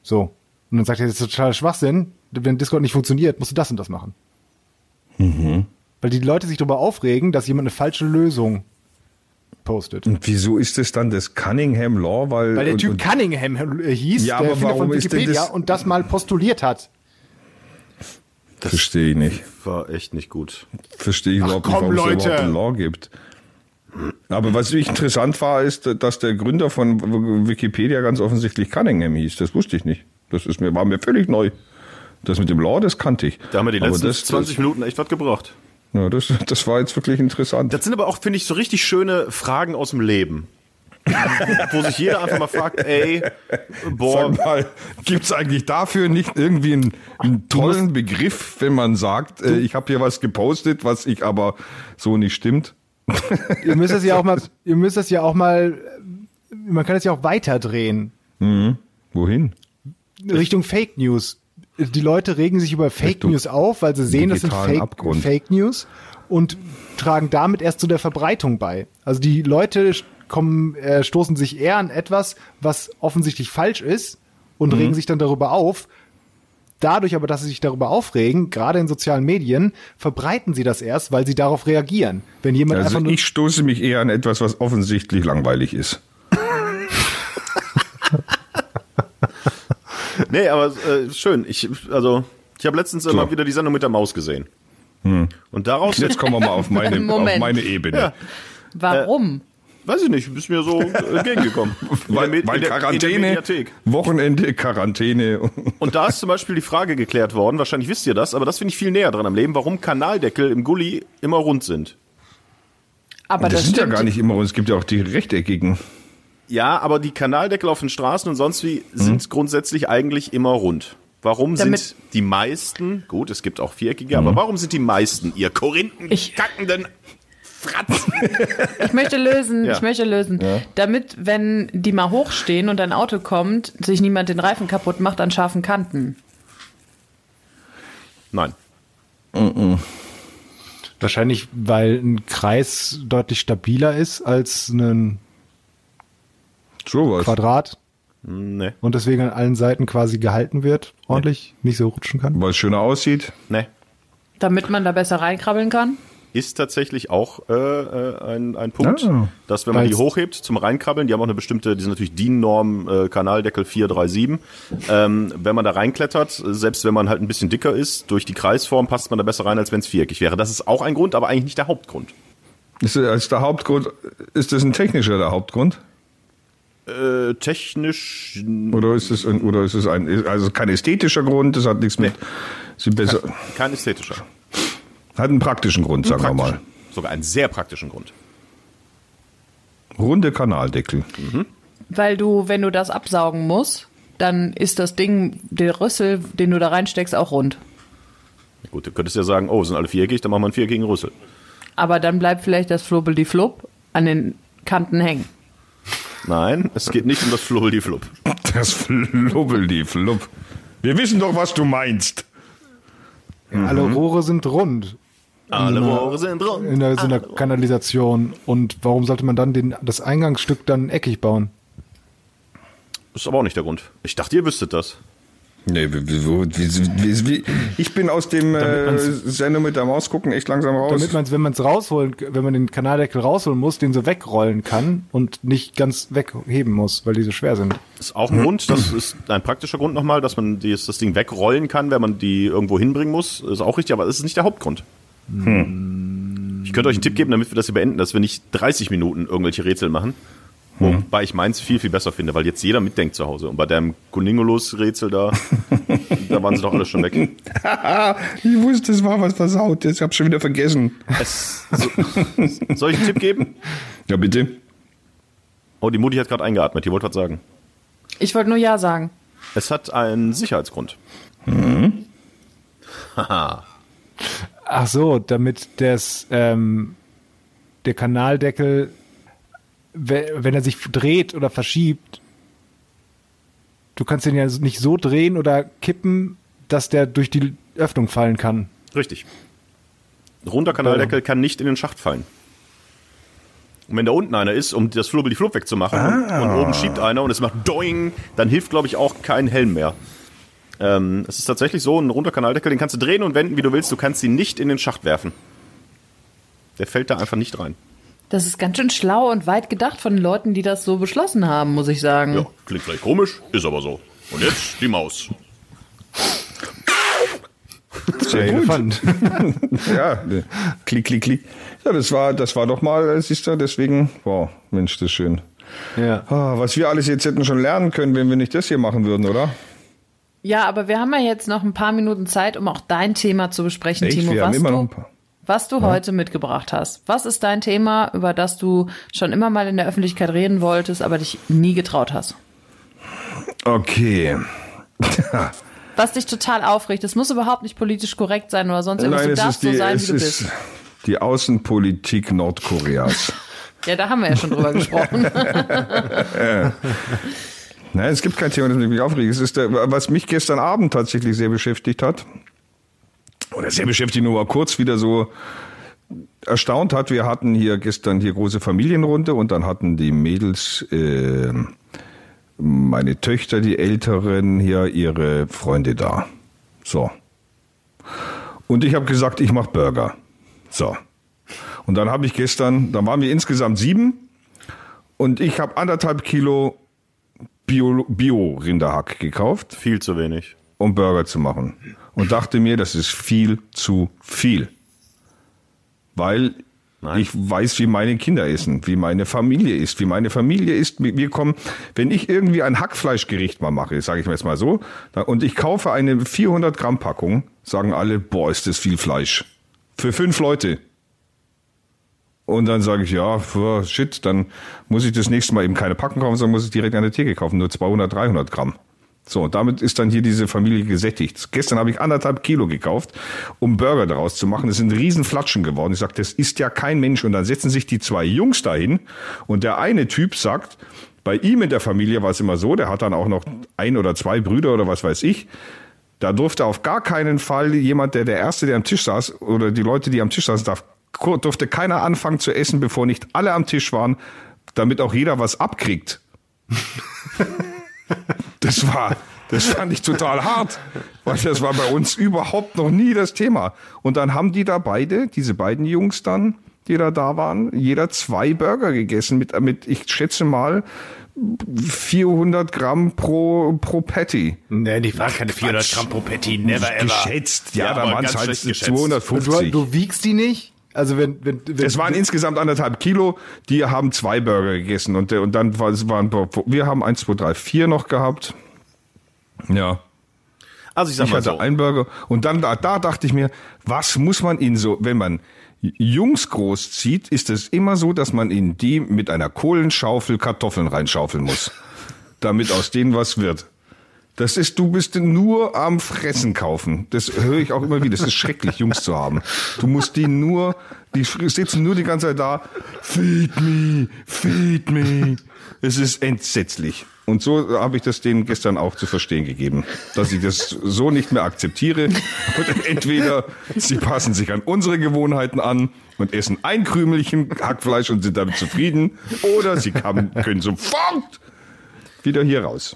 So. Und dann sagt er, das ist total Schwachsinn. Wenn Discord nicht funktioniert, musst du das und das machen. Weil die Leute sich darüber aufregen, dass jemand eine falsche Lösung postet. Und wieso ist das dann das Cunningham Law? Weil, Weil der und, Typ und, Cunningham hieß, Ja, der aber Erfinder von warum ist denn Wikipedia das- und das mal postuliert hat. Verstehe ich nicht. War echt nicht gut. Verstehe ich überhaupt komm, nicht, warum es Leute. überhaupt ein Law gibt. Aber was wirklich interessant war, ist, dass der Gründer von Wikipedia ganz offensichtlich Cunningham hieß. Das wusste ich nicht. Das ist mir, war mir völlig neu. Das mit dem Law, das kannte ich. Da haben wir die letzten das, 20 Minuten echt was gebraucht. Das, ja, das, das war jetzt wirklich interessant. Das sind aber auch, finde ich, so richtig schöne Fragen aus dem Leben. Wo sich jeder einfach mal fragt, ey, boah, mal, gibt's eigentlich dafür nicht irgendwie einen, einen tollen Begriff, wenn man sagt, äh, ich habe hier was gepostet, was ich aber so nicht stimmt? Ihr müsst es ja auch mal, [LAUGHS] ihr müsst es ja auch mal, man kann es ja auch weiterdrehen. Wohin? Richtung Fake News. Die Leute regen sich über Fake News auf, weil sie sehen, das sind Fake, Abgrund. Fake News und tragen damit erst zu der Verbreitung bei. Also die Leute kommen, äh, stoßen sich eher an etwas, was offensichtlich falsch ist und Mhm. regen sich dann darüber auf. Dadurch aber, dass sie sich darüber aufregen, gerade in sozialen Medien, verbreiten sie das erst, weil sie darauf reagieren. Wenn jemand Also einfach nur ich stoße mich eher an etwas, was offensichtlich langweilig ist. [LAUGHS] [LAUGHS] nee, aber äh, schön. Ich, also, ich habe letztens immer wieder die Sendung mit der Maus gesehen. Und daraus Jetzt kommen wir mal auf meine, [LAUGHS] auf meine Ebene. Ja. Warum? Weiß ich nicht, ist mir so äh, entgegengekommen. [LAUGHS] In Weil, weil in der- in der Quarantäne, Mediathek. Wochenende, Quarantäne. Und da ist zum Beispiel die Frage geklärt worden, wahrscheinlich wisst ihr das, aber das finde ich viel näher dran am Leben, warum Kanaldeckel im Gully immer rund sind. Aber das, das, sind ja gar nicht immer, und es gibt ja auch die rechteckigen. Ja, aber die Kanaldeckel auf den Straßen und sonst wie sind grundsätzlich eigentlich immer rund. Warum Damit- sind die meisten, gut, es gibt auch viereckige, aber warum sind die meisten, ihr Korinthen Ich- kackenden Fratzen? [LAUGHS] Ich möchte lösen, Ja. ich möchte lösen. Damit, wenn die mal hochstehen und ein Auto kommt, sich niemand den Reifen kaputt macht an scharfen Kanten. Nein. Wahrscheinlich, weil ein Kreis deutlich stabiler ist als ein Sowas. Quadrat Nee. und deswegen an allen Seiten quasi gehalten wird, ordentlich, nicht so rutschen kann. Weil es schöner aussieht. Nee. Damit man da besser reinkrabbeln kann. Ist tatsächlich auch äh, äh, ein, ein Punkt, Ah. dass wenn man die hochhebt zum Reinkrabbeln, die haben auch eine bestimmte, die sind natürlich DIN-Norm, äh, Kanaldeckel 437, ähm, wenn man da reinklettert, äh, selbst wenn man halt ein bisschen dicker ist, durch die Kreisform passt man da besser rein, als wenn es viereckig wäre. Das ist auch ein Grund, aber eigentlich nicht der Hauptgrund. Ist, das- als der Hauptgrund, ist das ein technischer der Hauptgrund? Äh, technisch Oder ist es ein, oder ist es ein, also kein ästhetischer Grund, das hat nichts mit, sie besser, kein ästhetischer. hat einen praktischen Grund, sagen wir mal. Sogar einen sehr praktischen Grund. Runde Kanaldeckel. Weil du, wenn du das absaugen musst, dann ist das Ding, der Rüssel, den du da reinsteckst, auch rund. Gut, du könntest ja sagen, oh, sind alle viereckig, dann machen wir einen viereckigen Rüssel. Aber dann bleibt vielleicht das Flubbel die Flub an den Kanten hängen. Nein, es geht nicht um das Flubbel-die-Flub. Das Flubbel, die Flubb. Wir wissen doch, was du meinst. Alle Rohre sind rund Alle Rohre sind rund. in der, so einer Kanalisation. Und warum sollte man dann den, das Eingangsstück dann eckig bauen? Ist aber auch nicht der Grund. Ich dachte, ihr wüsstet das. Nee, wie, wie, wie, wie, wie, ich bin aus dem äh, Sendung mit der Maus gucken echt langsam raus. Damit man es, wenn man es rausholen, wenn man den Kanaldeckel rausholen muss, den so wegrollen kann und nicht ganz wegheben muss, weil die so schwer sind. Ist auch ein Grund, das [CLEARS THROAT] ist ein praktischer Grund nochmal, dass man dieses, das Ding wegrollen kann, wenn man die irgendwo hinbringen muss. Ist auch richtig, aber das ist nicht der Hauptgrund. Ich könnte euch einen Tipp geben, damit wir das hier beenden, dass wir nicht 30 Minuten irgendwelche Rätsel machen. Wobei ich meins viel, viel besser finde, weil jetzt jeder mitdenkt zu Hause. Und bei deinem Kuningulus-Rätsel da, [LAUGHS] da waren sie doch alle schon weg. [LAUGHS] ich wusste, es war was versaut. Ich hab's schon wieder vergessen. Es, so, soll ich einen Tipp geben? Ja, bitte. Oh, die Mutti hat gerade eingeatmet, die wollte was sagen. Ich wollte nur Ja sagen. Es hat einen Sicherheitsgrund. Haha. Ach so, damit das, ähm, der Kanaldeckel, wenn er sich dreht oder verschiebt, du kannst den ja nicht so drehen oder kippen, dass der durch die Öffnung fallen kann. Richtig. Runder Kanaldeckel kann nicht in den Schacht fallen. Und wenn da unten einer ist, um das Flubbel die Flub wegzumachen und, und oben schiebt einer und es macht Doing, dann hilft, glaube ich, auch kein Helm mehr. Ähm, es ist tatsächlich so, ein runder Kanaldeckel, den kannst du drehen und wenden, wie du willst, du kannst ihn nicht in den Schacht werfen. Der fällt da einfach nicht rein. Das ist ganz schön schlau und weit gedacht von den Leuten, die das so beschlossen haben, muss ich sagen. Ja, klingt vielleicht komisch, ist aber so. Und jetzt die Maus. Sehr. Elefant. [LAUGHS] Ja, klick, klick, klick. Ja, das war, das war doch mal, siehst du, deswegen, wow, Mensch, das ist schön. ja. Ah, was wir alles jetzt hätten schon lernen können, wenn wir nicht das hier machen würden, oder? Ja, aber wir haben ja jetzt noch ein paar Minuten Zeit, um auch dein Thema zu besprechen, Echt? Timo. Wir haben was immer du, noch ein paar. Was du heute mitgebracht hast. Was ist dein Thema, über das du schon immer mal in der Öffentlichkeit reden wolltest, aber dich nie getraut hast? Okay. [LAUGHS] Was dich total aufregt. Es muss überhaupt nicht politisch korrekt sein oder sonst irgendwas. du darfst so sein, wie du ist bist. die Außenpolitik Nordkoreas. [LAUGHS] Ja, da haben wir ja schon drüber gesprochen. [LAUGHS] Nein, es gibt kein Thema, das mich aufregt. Es ist der, was mich gestern Abend tatsächlich sehr beschäftigt hat. Oder sehr beschäftigt, nur mal kurz wieder so erstaunt hat. Wir hatten hier gestern hier große Familienrunde und dann hatten die Mädels, äh, meine Töchter, die Älteren, hier ihre Freunde da. So. Und ich habe gesagt, ich mache Burger. So. Und dann habe ich gestern, dann waren wir insgesamt sieben und ich habe anderthalb Kilo Bio- Bio-Rinderhack gekauft, Viel zu wenig. um Burger zu machen. Und dachte mir, das ist viel zu viel. weil ich weiß, wie meine Kinder essen, wie meine Familie isst, wie meine Familie isst. Wir kommen, wenn ich irgendwie ein Hackfleischgericht mal mache, sage ich mir jetzt mal so, und ich kaufe eine 400 Gramm Packung, sagen alle, boah, ist das viel Fleisch. Für fünf Leute. Und dann sage ich, ja, shit, dann muss ich das nächste Mal eben keine Packung kaufen, sondern muss ich direkt an der Theke kaufen, nur 200, 300 Gramm. So, und damit ist dann hier diese Familie gesättigt. Gestern habe ich anderthalb Kilo gekauft, um Burger daraus zu machen. Das sind riesen Flatschen geworden. Ich sage, das ist ja kein Mensch. Und dann setzen sich die zwei Jungs dahin und der eine Typ sagt, bei ihm in der Familie war es immer so, der hat dann auch noch ein oder zwei Brüder oder was weiß ich. Da durfte auf gar keinen Fall jemand, der der Erste, der am Tisch saß, oder die Leute, die am Tisch saßen, darf, durfte keiner anfangen zu essen, bevor nicht alle am Tisch waren, damit auch jeder was abkriegt. [LAUGHS] Das war, das fand ich total hart, weil das war bei uns überhaupt noch nie das Thema. Und dann haben die da beide, diese beiden Jungs dann, die da da waren, jeder zwei Burger gegessen mit, mit ich schätze mal, 400 Gramm pro, pro Patty. Nee, die waren keine 400 Gramm pro Patty, never ever. Geschätzt, ja, Ja, da aber waren es halt geschätzt. Du, 250. du wiegst die nicht? Also wenn, wenn, wenn Es waren insgesamt anderthalb Kilo. Die haben zwei Burger gegessen und, der- und dann war, es waren wir haben eins, zwei, drei, vier noch gehabt. Ja, Also ich sag ich mal hatte so. einen Burger und dann da, da dachte ich mir, was muss man in so, wenn man Jungs großzieht, ist es immer so, dass man in die mit einer Kohlenschaufel Kartoffeln reinschaufeln muss, damit aus denen was wird. Das ist, du bist nur am Fressen kaufen. Das höre ich auch immer wieder. Das ist schrecklich, Jungs zu haben. Du musst die nur, die sitzen nur die ganze Zeit da. Feed me, feed me. Es ist entsetzlich. Und so habe ich das denen gestern auch zu verstehen gegeben, dass ich das so nicht mehr akzeptiere. Und entweder sie passen sich an unsere Gewohnheiten an und essen ein Krümelchen Hackfleisch und sind damit zufrieden, oder sie können sofort wieder hier raus.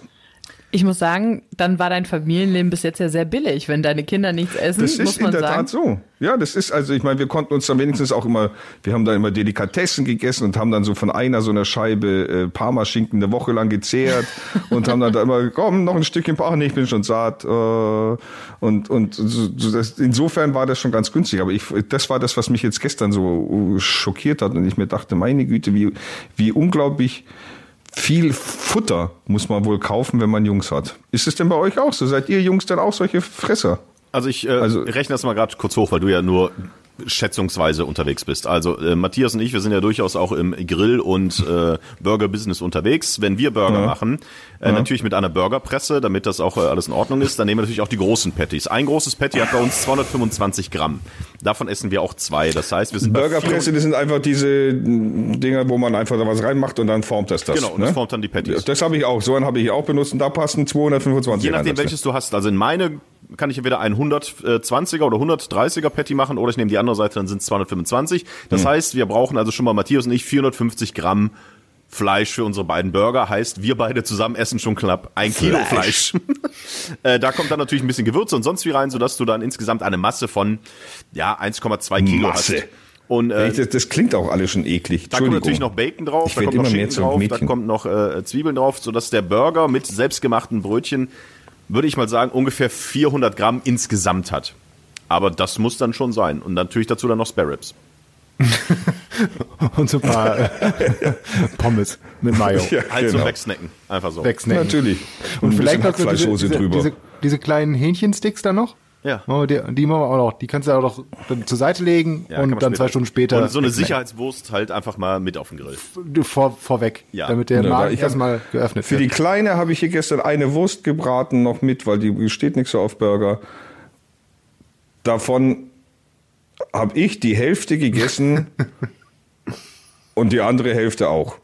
Ich muss sagen, dann war dein Familienleben bis jetzt ja sehr billig, wenn deine Kinder nichts essen, Das ist in der sagen. Tat so. Ja, das ist, also ich meine, wir konnten uns dann wenigstens auch immer, wir haben da immer Delikatessen gegessen und haben dann so von einer so einer Scheibe äh, Parmaschinken eine Woche lang gezehrt und haben dann da immer, [LAUGHS] komm, noch ein Stückchen Parma, nee, ich bin schon satt. Äh, und und so, das, insofern war das schon ganz günstig. Aber ich, das war das, was mich jetzt gestern so äh, schockiert hat und ich mir dachte, meine Güte, wie, wie unglaublich viel Futter muss man wohl kaufen, wenn man Jungs hat. Ist es denn bei euch auch so? Seid ihr Jungs dann auch solche Fresser? Also ich äh, Also- rechne das mal gerade kurz hoch, weil du ja nur schätzungsweise unterwegs bist. Also äh, Matthias und ich, wir sind ja durchaus auch im Grill- und äh, Burger-Business unterwegs. Wenn wir Burger machen, äh, natürlich mit einer Burgerpresse, damit das auch äh, alles in Ordnung ist, dann nehmen wir natürlich auch die großen Patties. Ein großes Patty hat bei uns 225 Gramm. Davon essen wir auch zwei. Das heißt, wir sind Burgerpresse, das sind einfach diese Dinger, wo man einfach da was reinmacht und dann formt das das. Genau, und das formt dann die Patties. Das habe ich auch. So einen habe ich auch benutzt und da passen 225 Je nachdem, rein. welches du hast. Also in meine kann ich entweder ein 120er oder 130er Patty machen oder ich nehme die andere Seite, dann sind es 225. Das Hm. heißt, wir brauchen also schon mal Matthias und ich 450 Gramm Fleisch für unsere beiden Burger. Heißt, wir beide zusammen essen schon knapp ein Kilo Fleisch. [LAUGHS] äh, da kommt dann natürlich ein bisschen Gewürze und sonst wie rein, sodass du dann insgesamt eine Masse von ja 1,2 Kilo Masse. hast. Und äh, Das, das klingt auch alles schon eklig. da kommt natürlich noch Bacon drauf, Ich da kommt noch Schinken drauf, da kommt noch äh, Zwiebeln drauf, sodass der Burger mit selbstgemachten Brötchen, würde ich mal sagen, ungefähr 400 Gramm insgesamt hat. Aber das muss dann schon sein. Und natürlich dazu dann noch Spare Ribs. [LAUGHS] und so ein paar äh, [LAUGHS] Pommes mit Mayo Ja, Halt so genau. wegsnacken. Einfach so. wegsnacken. Natürlich. Und ein vielleicht noch so diese, diese, drüber. diese, diese kleinen Hähnchensticks da noch. Ja. Oh, die, die machen wir auch noch. Die kannst du auch noch dann zur Seite legen Ja, und dann zwei Stunden später Und so eine. Sicherheitswurst halt einfach mal mit auf den Grill. vor, vorweg, Ja. damit der Ja, Magen ich erstmal geöffnet Für die wird. Kleine habe ich hier gestern eine Wurst gebraten noch mit, weil die steht nicht so auf Burger. Davon habe ich die Hälfte gegessen [LAUGHS] und die andere Hälfte auch. [LAUGHS]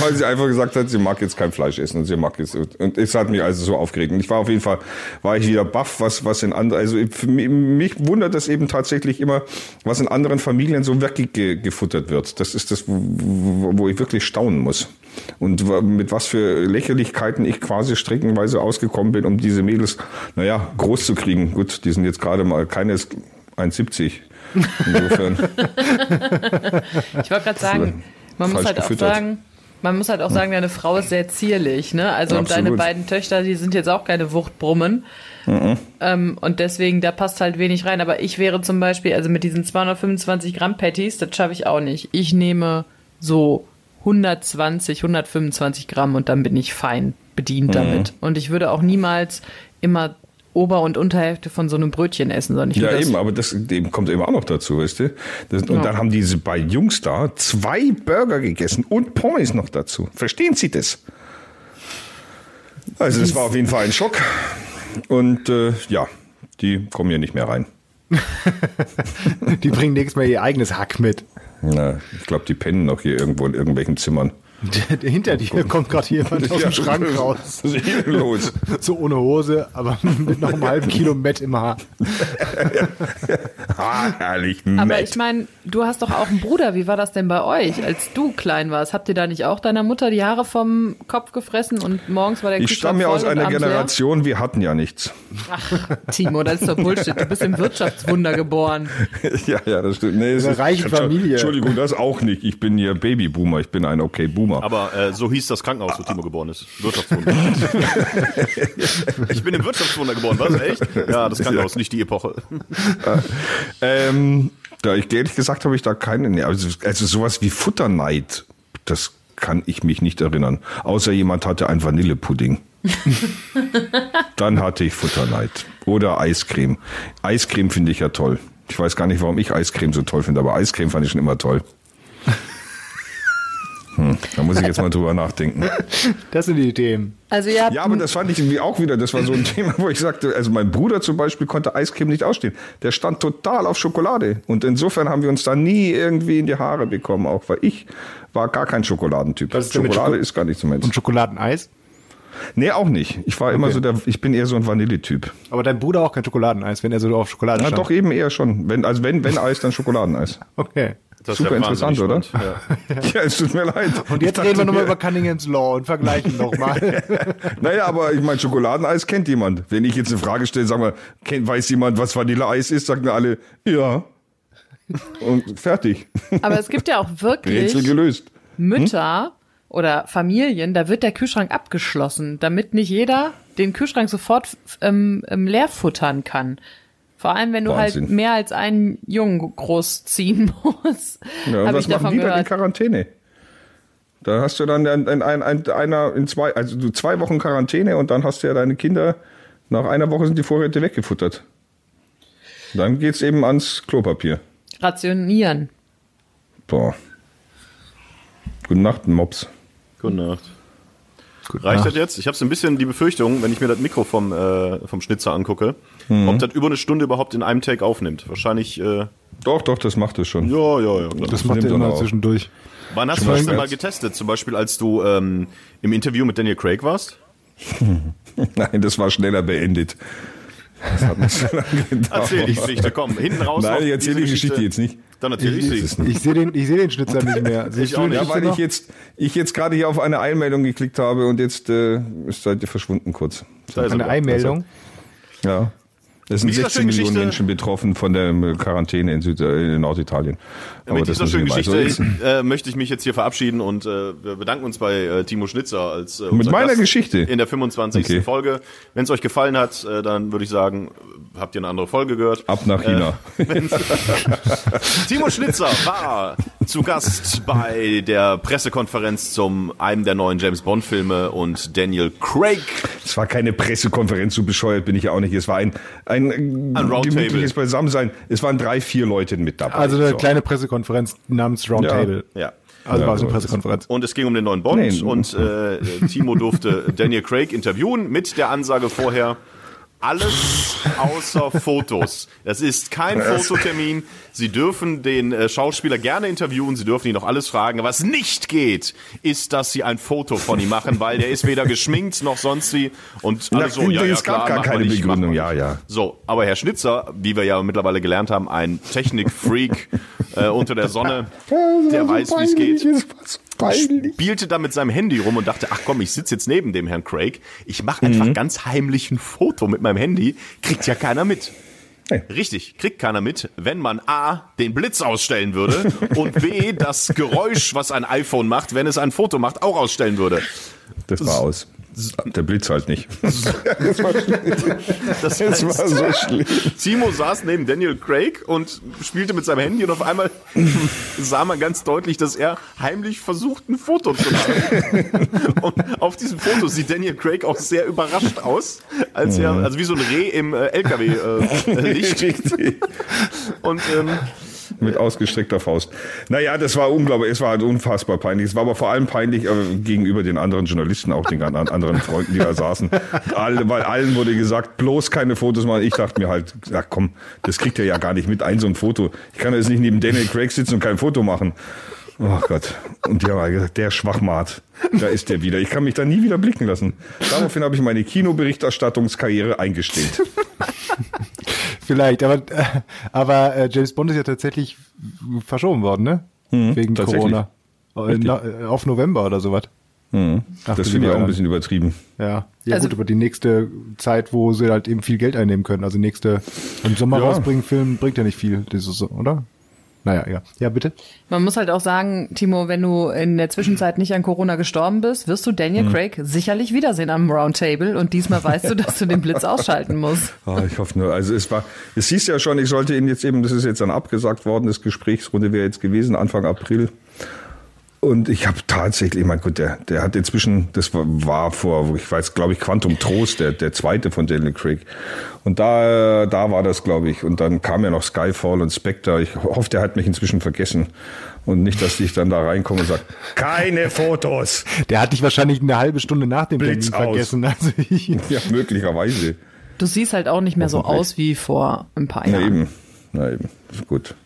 Weil sie einfach gesagt hat, sie mag jetzt kein Fleisch essen und sie mag jetzt und es hat mich also so aufgeregt. Und ich war auf jeden Fall war ich wieder baff, was was in anderen also mich, mich wundert das eben tatsächlich immer, was in anderen Familien so wirklich ge, gefuttert wird. Das ist das, wo, ich wirklich staunen muss. Und mit was für Lächerlichkeiten ich quasi streckenweise ausgekommen bin, um diese Mädels, naja, groß zu kriegen. Gut, die sind jetzt gerade mal keines 1,70. Insofern. Ich wollte gerade sagen, man muss halt auch gefüttert. sagen, Man muss halt auch sagen, deine Frau ist sehr zierlich, ne? Also und deine beiden Töchter, die sind jetzt auch keine Wuchtbrummen. Ähm, und deswegen, da passt halt wenig rein. Aber ich wäre zum Beispiel, also mit diesen 225 Gramm Patties, das schaffe ich auch nicht. Ich nehme so 120, 125 Gramm und dann bin ich fein bedient damit. Und ich würde auch niemals immer Ober- und Unterhälfte von so einem Brötchen essen, sondern ich Ja, eben, aber das eben kommt eben auch noch dazu, weißt du? Das, und Ja. dann haben diese beiden Jungs da zwei Burger gegessen und Pommes noch dazu. Verstehen Sie das? Also das war auf jeden Fall ein Schock. Und äh, ja, die kommen hier nicht mehr rein. [LAUGHS] Die bringen nächstes Mal ihr eigenes Hack mit. Na, ich glaube, die pennen noch hier irgendwo in irgendwelchen Zimmern. Hinter dir kommt gerade jemand [LAUGHS] aus dem Schrank raus. Was ist los? [LAUGHS] So ohne Hose, aber mit noch einem halben Kilo Met im Haar. [LAUGHS] Ah, herrlich. Aber Matt. ich meine, du hast doch auch einen Bruder. Wie war das denn bei euch, als du klein warst? Habt ihr da nicht auch deiner Mutter die Haare vom Kopf gefressen und morgens war der ich Kühlschrank stamme ja aus einer abends leer? Generation, wir hatten ja nichts. Timo, das ist doch Bullshit. Du bist im Wirtschaftswunder geboren. ja, ja, das stimmt. Nee, es Eine reiche Familie. Entschuldigung, das auch nicht. Ich bin hier Babyboomer. Ich bin ein okay Boomer. Aber äh, so hieß das Krankenhaus, wo Timo geboren ist. Wirtschaftswunder. [LAUGHS] ich bin im Wirtschaftswunder geboren, was? Echt? Ja, das Krankenhaus, nicht die Epoche. Ähm, da ich ehrlich gesagt habe ich da keine, nee, also, also sowas wie Futterneid, das kann ich mich nicht erinnern. Außer jemand hatte ein Vanillepudding. [LAUGHS] Dann hatte ich Futterneid. Oder Eiscreme. Eiscreme finde ich ja toll. Ich weiß gar nicht, warum ich Eiscreme so toll finde, aber Eiscreme fand ich schon immer toll. Hm, da muss ich jetzt mal drüber nachdenken. Das sind die Themen. Also ihr habt Ja, aber das fand ich irgendwie auch wieder, das war so ein [LAUGHS] Thema, wo ich sagte, also mein Bruder zum Beispiel konnte Eiscreme nicht ausstehen. Der stand total auf Schokolade. Und insofern haben wir uns da nie irgendwie in die Haare bekommen, auch weil ich war gar kein Schokoladentyp. Was ist Schokolade Schoko- ist gar nicht so meins. Und Schokoladeneis. Nee, auch nicht. Ich war immer Okay. so der, ich bin eher so ein Vanilletyp. Aber dein Bruder auch kein Schokoladeneis, wenn er so auf Schokolade Na stand. doch eben eher schon. Wenn, also wenn, wenn Eis, dann Schokoladeneis. Okay. Das Super interessant, oder? Ja. [LAUGHS] Ja, es tut mir leid. Und jetzt reden wir nochmal mir- über Cunningham's Law und vergleichen nochmal. [LAUGHS] Naja, aber ich meine, Schokoladeneis kennt jemand. Wenn ich jetzt eine Frage stelle, sag mal, kennt, weiß jemand, was Vanilleeis ist, sagen wir alle, ja. Und fertig. [LAUGHS] Aber es gibt ja auch wirklich Rätsel gelöst. Mütter oder Familien, da wird der Kühlschrank abgeschlossen, damit nicht jeder den Kühlschrank sofort ähm, ähm, leer futtern kann. Vor allem, wenn du Wahnsinn. halt mehr als einen Jungen großziehen [LAUGHS] musst. Ja, und was machen die dann in gehört. Quarantäne? Da hast du dann ein, ein, ein, ein, einer in zwei, also du zwei Wochen Quarantäne und dann hast du ja deine Kinder, nach einer Woche sind die Vorräte weggefuttert. Dann geht's eben ans Klopapier. Rationieren. Boah. Gute Nacht, Mops. Gute Nacht. Reicht das jetzt? Ich habe so ein bisschen die Befürchtung, wenn ich mir das Mikro vom, äh, vom Schnitzer angucke, ob das über eine Stunde überhaupt in einem Take aufnimmt. Wahrscheinlich, äh, Doch, doch, das macht es schon. ja, ja, ja. Klar. Das macht nimmt er dann immer auch. zwischendurch. Wann hast Schon du mal das denn mal getestet? Zum Beispiel, als du ähm, im Interview mit Daniel Craig warst? [LAUGHS] Nein, das war schneller beendet. Das hat nicht so lange [LAUGHS] gedauert. Erzähl die Geschichte, komm, hinten raus. Nein, ich erzähle die Geschichte jetzt nicht. Dann erzähl ich, Ich sie. Ich sehe den, ich sehe den Schnitzer nicht mehr. [LAUGHS] Siehst auch nicht. Ja, weil ich jetzt, ich jetzt gerade hier auf eine Einmeldung geklickt habe und jetzt äh, ist seid ihr verschwunden kurz. Da ist er Eine. Einmeldung. Ja. Es sind Mit dieser 16 Millionen Menschen betroffen von der äh, Quarantäne in, Süd äh, in Norditalien. Aber Mit dieser schönen Geschichte [LAUGHS] äh, möchte ich mich jetzt hier verabschieden und äh, wir bedanken uns bei äh, Timo Schnitzer als äh, Mit unser meiner Gast Geschichte? in der 25. Okay. Folge. Wenn es euch gefallen hat, äh, dann würde ich sagen, äh, habt ihr eine andere Folge gehört. Ab nach China. [LAUGHS] Timo Schnitzer war zu Gast bei der Pressekonferenz zum einem der neuen James Bond Filme und Daniel Craig. Es war keine Pressekonferenz, so bescheuert bin ich ja auch nicht. Es war ein, ein, Ein gemütliches Beisammensein. Es waren drei, vier Leute mit dabei. Also eine So. kleine Pressekonferenz namens Roundtable. Ja. Also Ja, war es eine. Pressekonferenz. Und es ging um den neuen Bond Nee. und äh, Timo durfte Daniel Craig interviewen mit der Ansage vorher, alles außer Fotos. Das ist kein Fototermin. Sie dürfen den äh, Schauspieler gerne interviewen, Sie dürfen ihn noch alles fragen. Was nicht geht, ist, dass Sie ein Foto von ihm machen, weil der ist weder geschminkt noch sonst wie. Und alle Na, so, ja, ja, es gab klar, gar machen wir keine nicht, Begründung. Ja, ja. So, aber Herr Schnitzer, wie wir ja mittlerweile gelernt haben, ein Technikfreak äh, unter der Sonne, [LAUGHS] der weiß, wie es geht spielte da mit seinem Handy rum und dachte, ach komm, ich sitze jetzt neben dem Herrn Craig. Ich mache einfach Mhm. ganz heimlich ein Foto mit meinem Handy. Kriegt ja keiner mit. Richtig, kriegt keiner mit, wenn man A, den Blitz ausstellen würde [LAUGHS] und B, das Geräusch, was ein iPhone macht, wenn es ein Foto macht, auch ausstellen würde. Das war aus. Der Blitz halt nicht. [LAUGHS] Das, Das heißt, war so schlimm. Timo saß neben Daniel Craig und spielte mit seinem Handy und auf einmal [LAUGHS] sah man ganz deutlich, dass er heimlich versucht, ein Foto zu machen. [LAUGHS] Und auf diesem Foto sieht Daniel Craig auch sehr überrascht aus, als er, also wie so ein Reh im äh, LKW-Licht. Richtig. und ähm, Mit ausgestreckter Faust. Naja, das war unglaublich. Es war halt unfassbar peinlich. Es war aber vor allem peinlich äh, gegenüber den anderen Journalisten, auch den an- anderen Freunden, die da saßen. Alle, weil allen wurde gesagt, bloß keine Fotos machen. Ich dachte mir halt, ja komm, das kriegt er ja gar nicht mit, ein so ein Foto. Ich kann jetzt nicht neben Daniel Craig sitzen und kein Foto machen. Oh Gott. Und die haben halt gesagt, der Schwachmat, da ist der wieder. Ich kann mich da nie wieder blicken lassen. Daraufhin habe ich meine Kinoberichterstattungskarriere eingestellt. [LAUGHS] Vielleicht, aber, äh, aber äh, James Bond ist ja tatsächlich verschoben worden, ne? Wegen Mhm, tatsächlich. Corona. Äh, äh, auf November oder sowas. Ach, Mhm. Das du finde ich auch ein bisschen übertrieben. Ja, ja Also- gut, aber die nächste Zeit, wo sie halt eben viel Geld einnehmen können. Also nächste im Sommer Ja. rausbringen Film bringt ja nicht viel, das ist so, oder? Naja, ja. Ja, bitte. Man muss halt auch sagen, Timo, wenn du in der Zwischenzeit nicht an Corona gestorben bist, wirst du Daniel Hm. Craig sicherlich wiedersehen am Roundtable und diesmal weißt du, dass du den Blitz ausschalten musst. [LAUGHS] Ah, ich hoffe nur. Also es war, es hieß ja schon, ich sollte ihn jetzt eben, das ist jetzt dann abgesagt worden, das Gesprächsrunde wäre jetzt gewesen, Anfang April. Und ich habe tatsächlich, mein Gott, der, der hat inzwischen, das war, war vor, ich weiß, glaube ich, Quantum Trost, der, der zweite von Daniel Craig. Und da, da war das, glaube ich. Und dann kam ja noch Skyfall und Spectre. Ich hoffe, der hat mich inzwischen vergessen. Und nicht, dass ich dann da reinkomme und sage, keine Fotos. Der hat dich wahrscheinlich eine halbe Stunde nach dem Blitz Termin aus. vergessen. Also ich, [LAUGHS] Ja, möglicherweise. Du siehst halt auch nicht mehr so aus wie vor ein paar Na Jahren. eben, na eben, ist gut.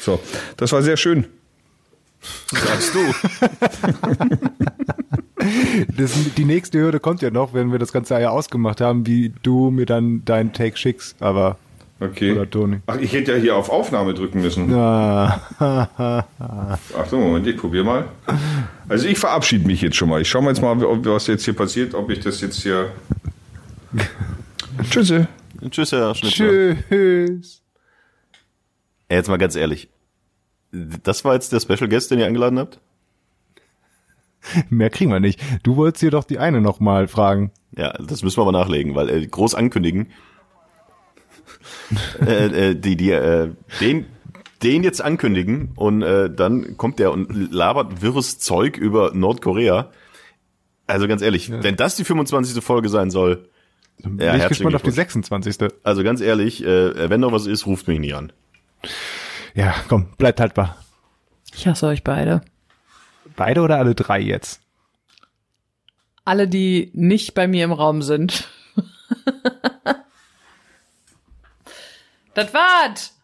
So, das war sehr schön. Sagst du. [LAUGHS] das, die nächste Hürde kommt ja noch, wenn wir das ganze Jahr ausgemacht haben, wie du mir dann deinen Take schickst. Aber Okay. Oder Toni. Ach, ich hätte ja hier auf Aufnahme drücken müssen. ah, Ach so, Moment, ich probiere mal. Also ich verabschiede mich jetzt schon mal. Ich schaue mal jetzt mal, ob, was jetzt hier passiert, ob ich das jetzt hier... Tschüsse. Tschüss, Herr Schnitzler. tschüss. Jetzt mal ganz ehrlich. Das war jetzt der Special Guest, den ihr eingeladen habt? Mehr kriegen wir nicht. Du wolltest hier doch die eine noch mal fragen. Ja, das müssen wir aber nachlegen, weil äh, groß ankündigen. [LAUGHS] äh, äh, die, die, äh, den, den jetzt ankündigen und äh, dann kommt der und labert wirres Zeug über Nordkorea. Also ganz ehrlich, wenn das die 25. Folge sein soll, Bin Ja, ich gespannt auf die Glückwunsch. 26. also ganz ehrlich, äh, wenn noch was ist, ruft mich nie an. Ja, komm, bleibt haltbar. Ich hasse euch beide. Beide oder alle drei jetzt? Alle, die nicht bei mir im Raum sind. [LAUGHS] das war's.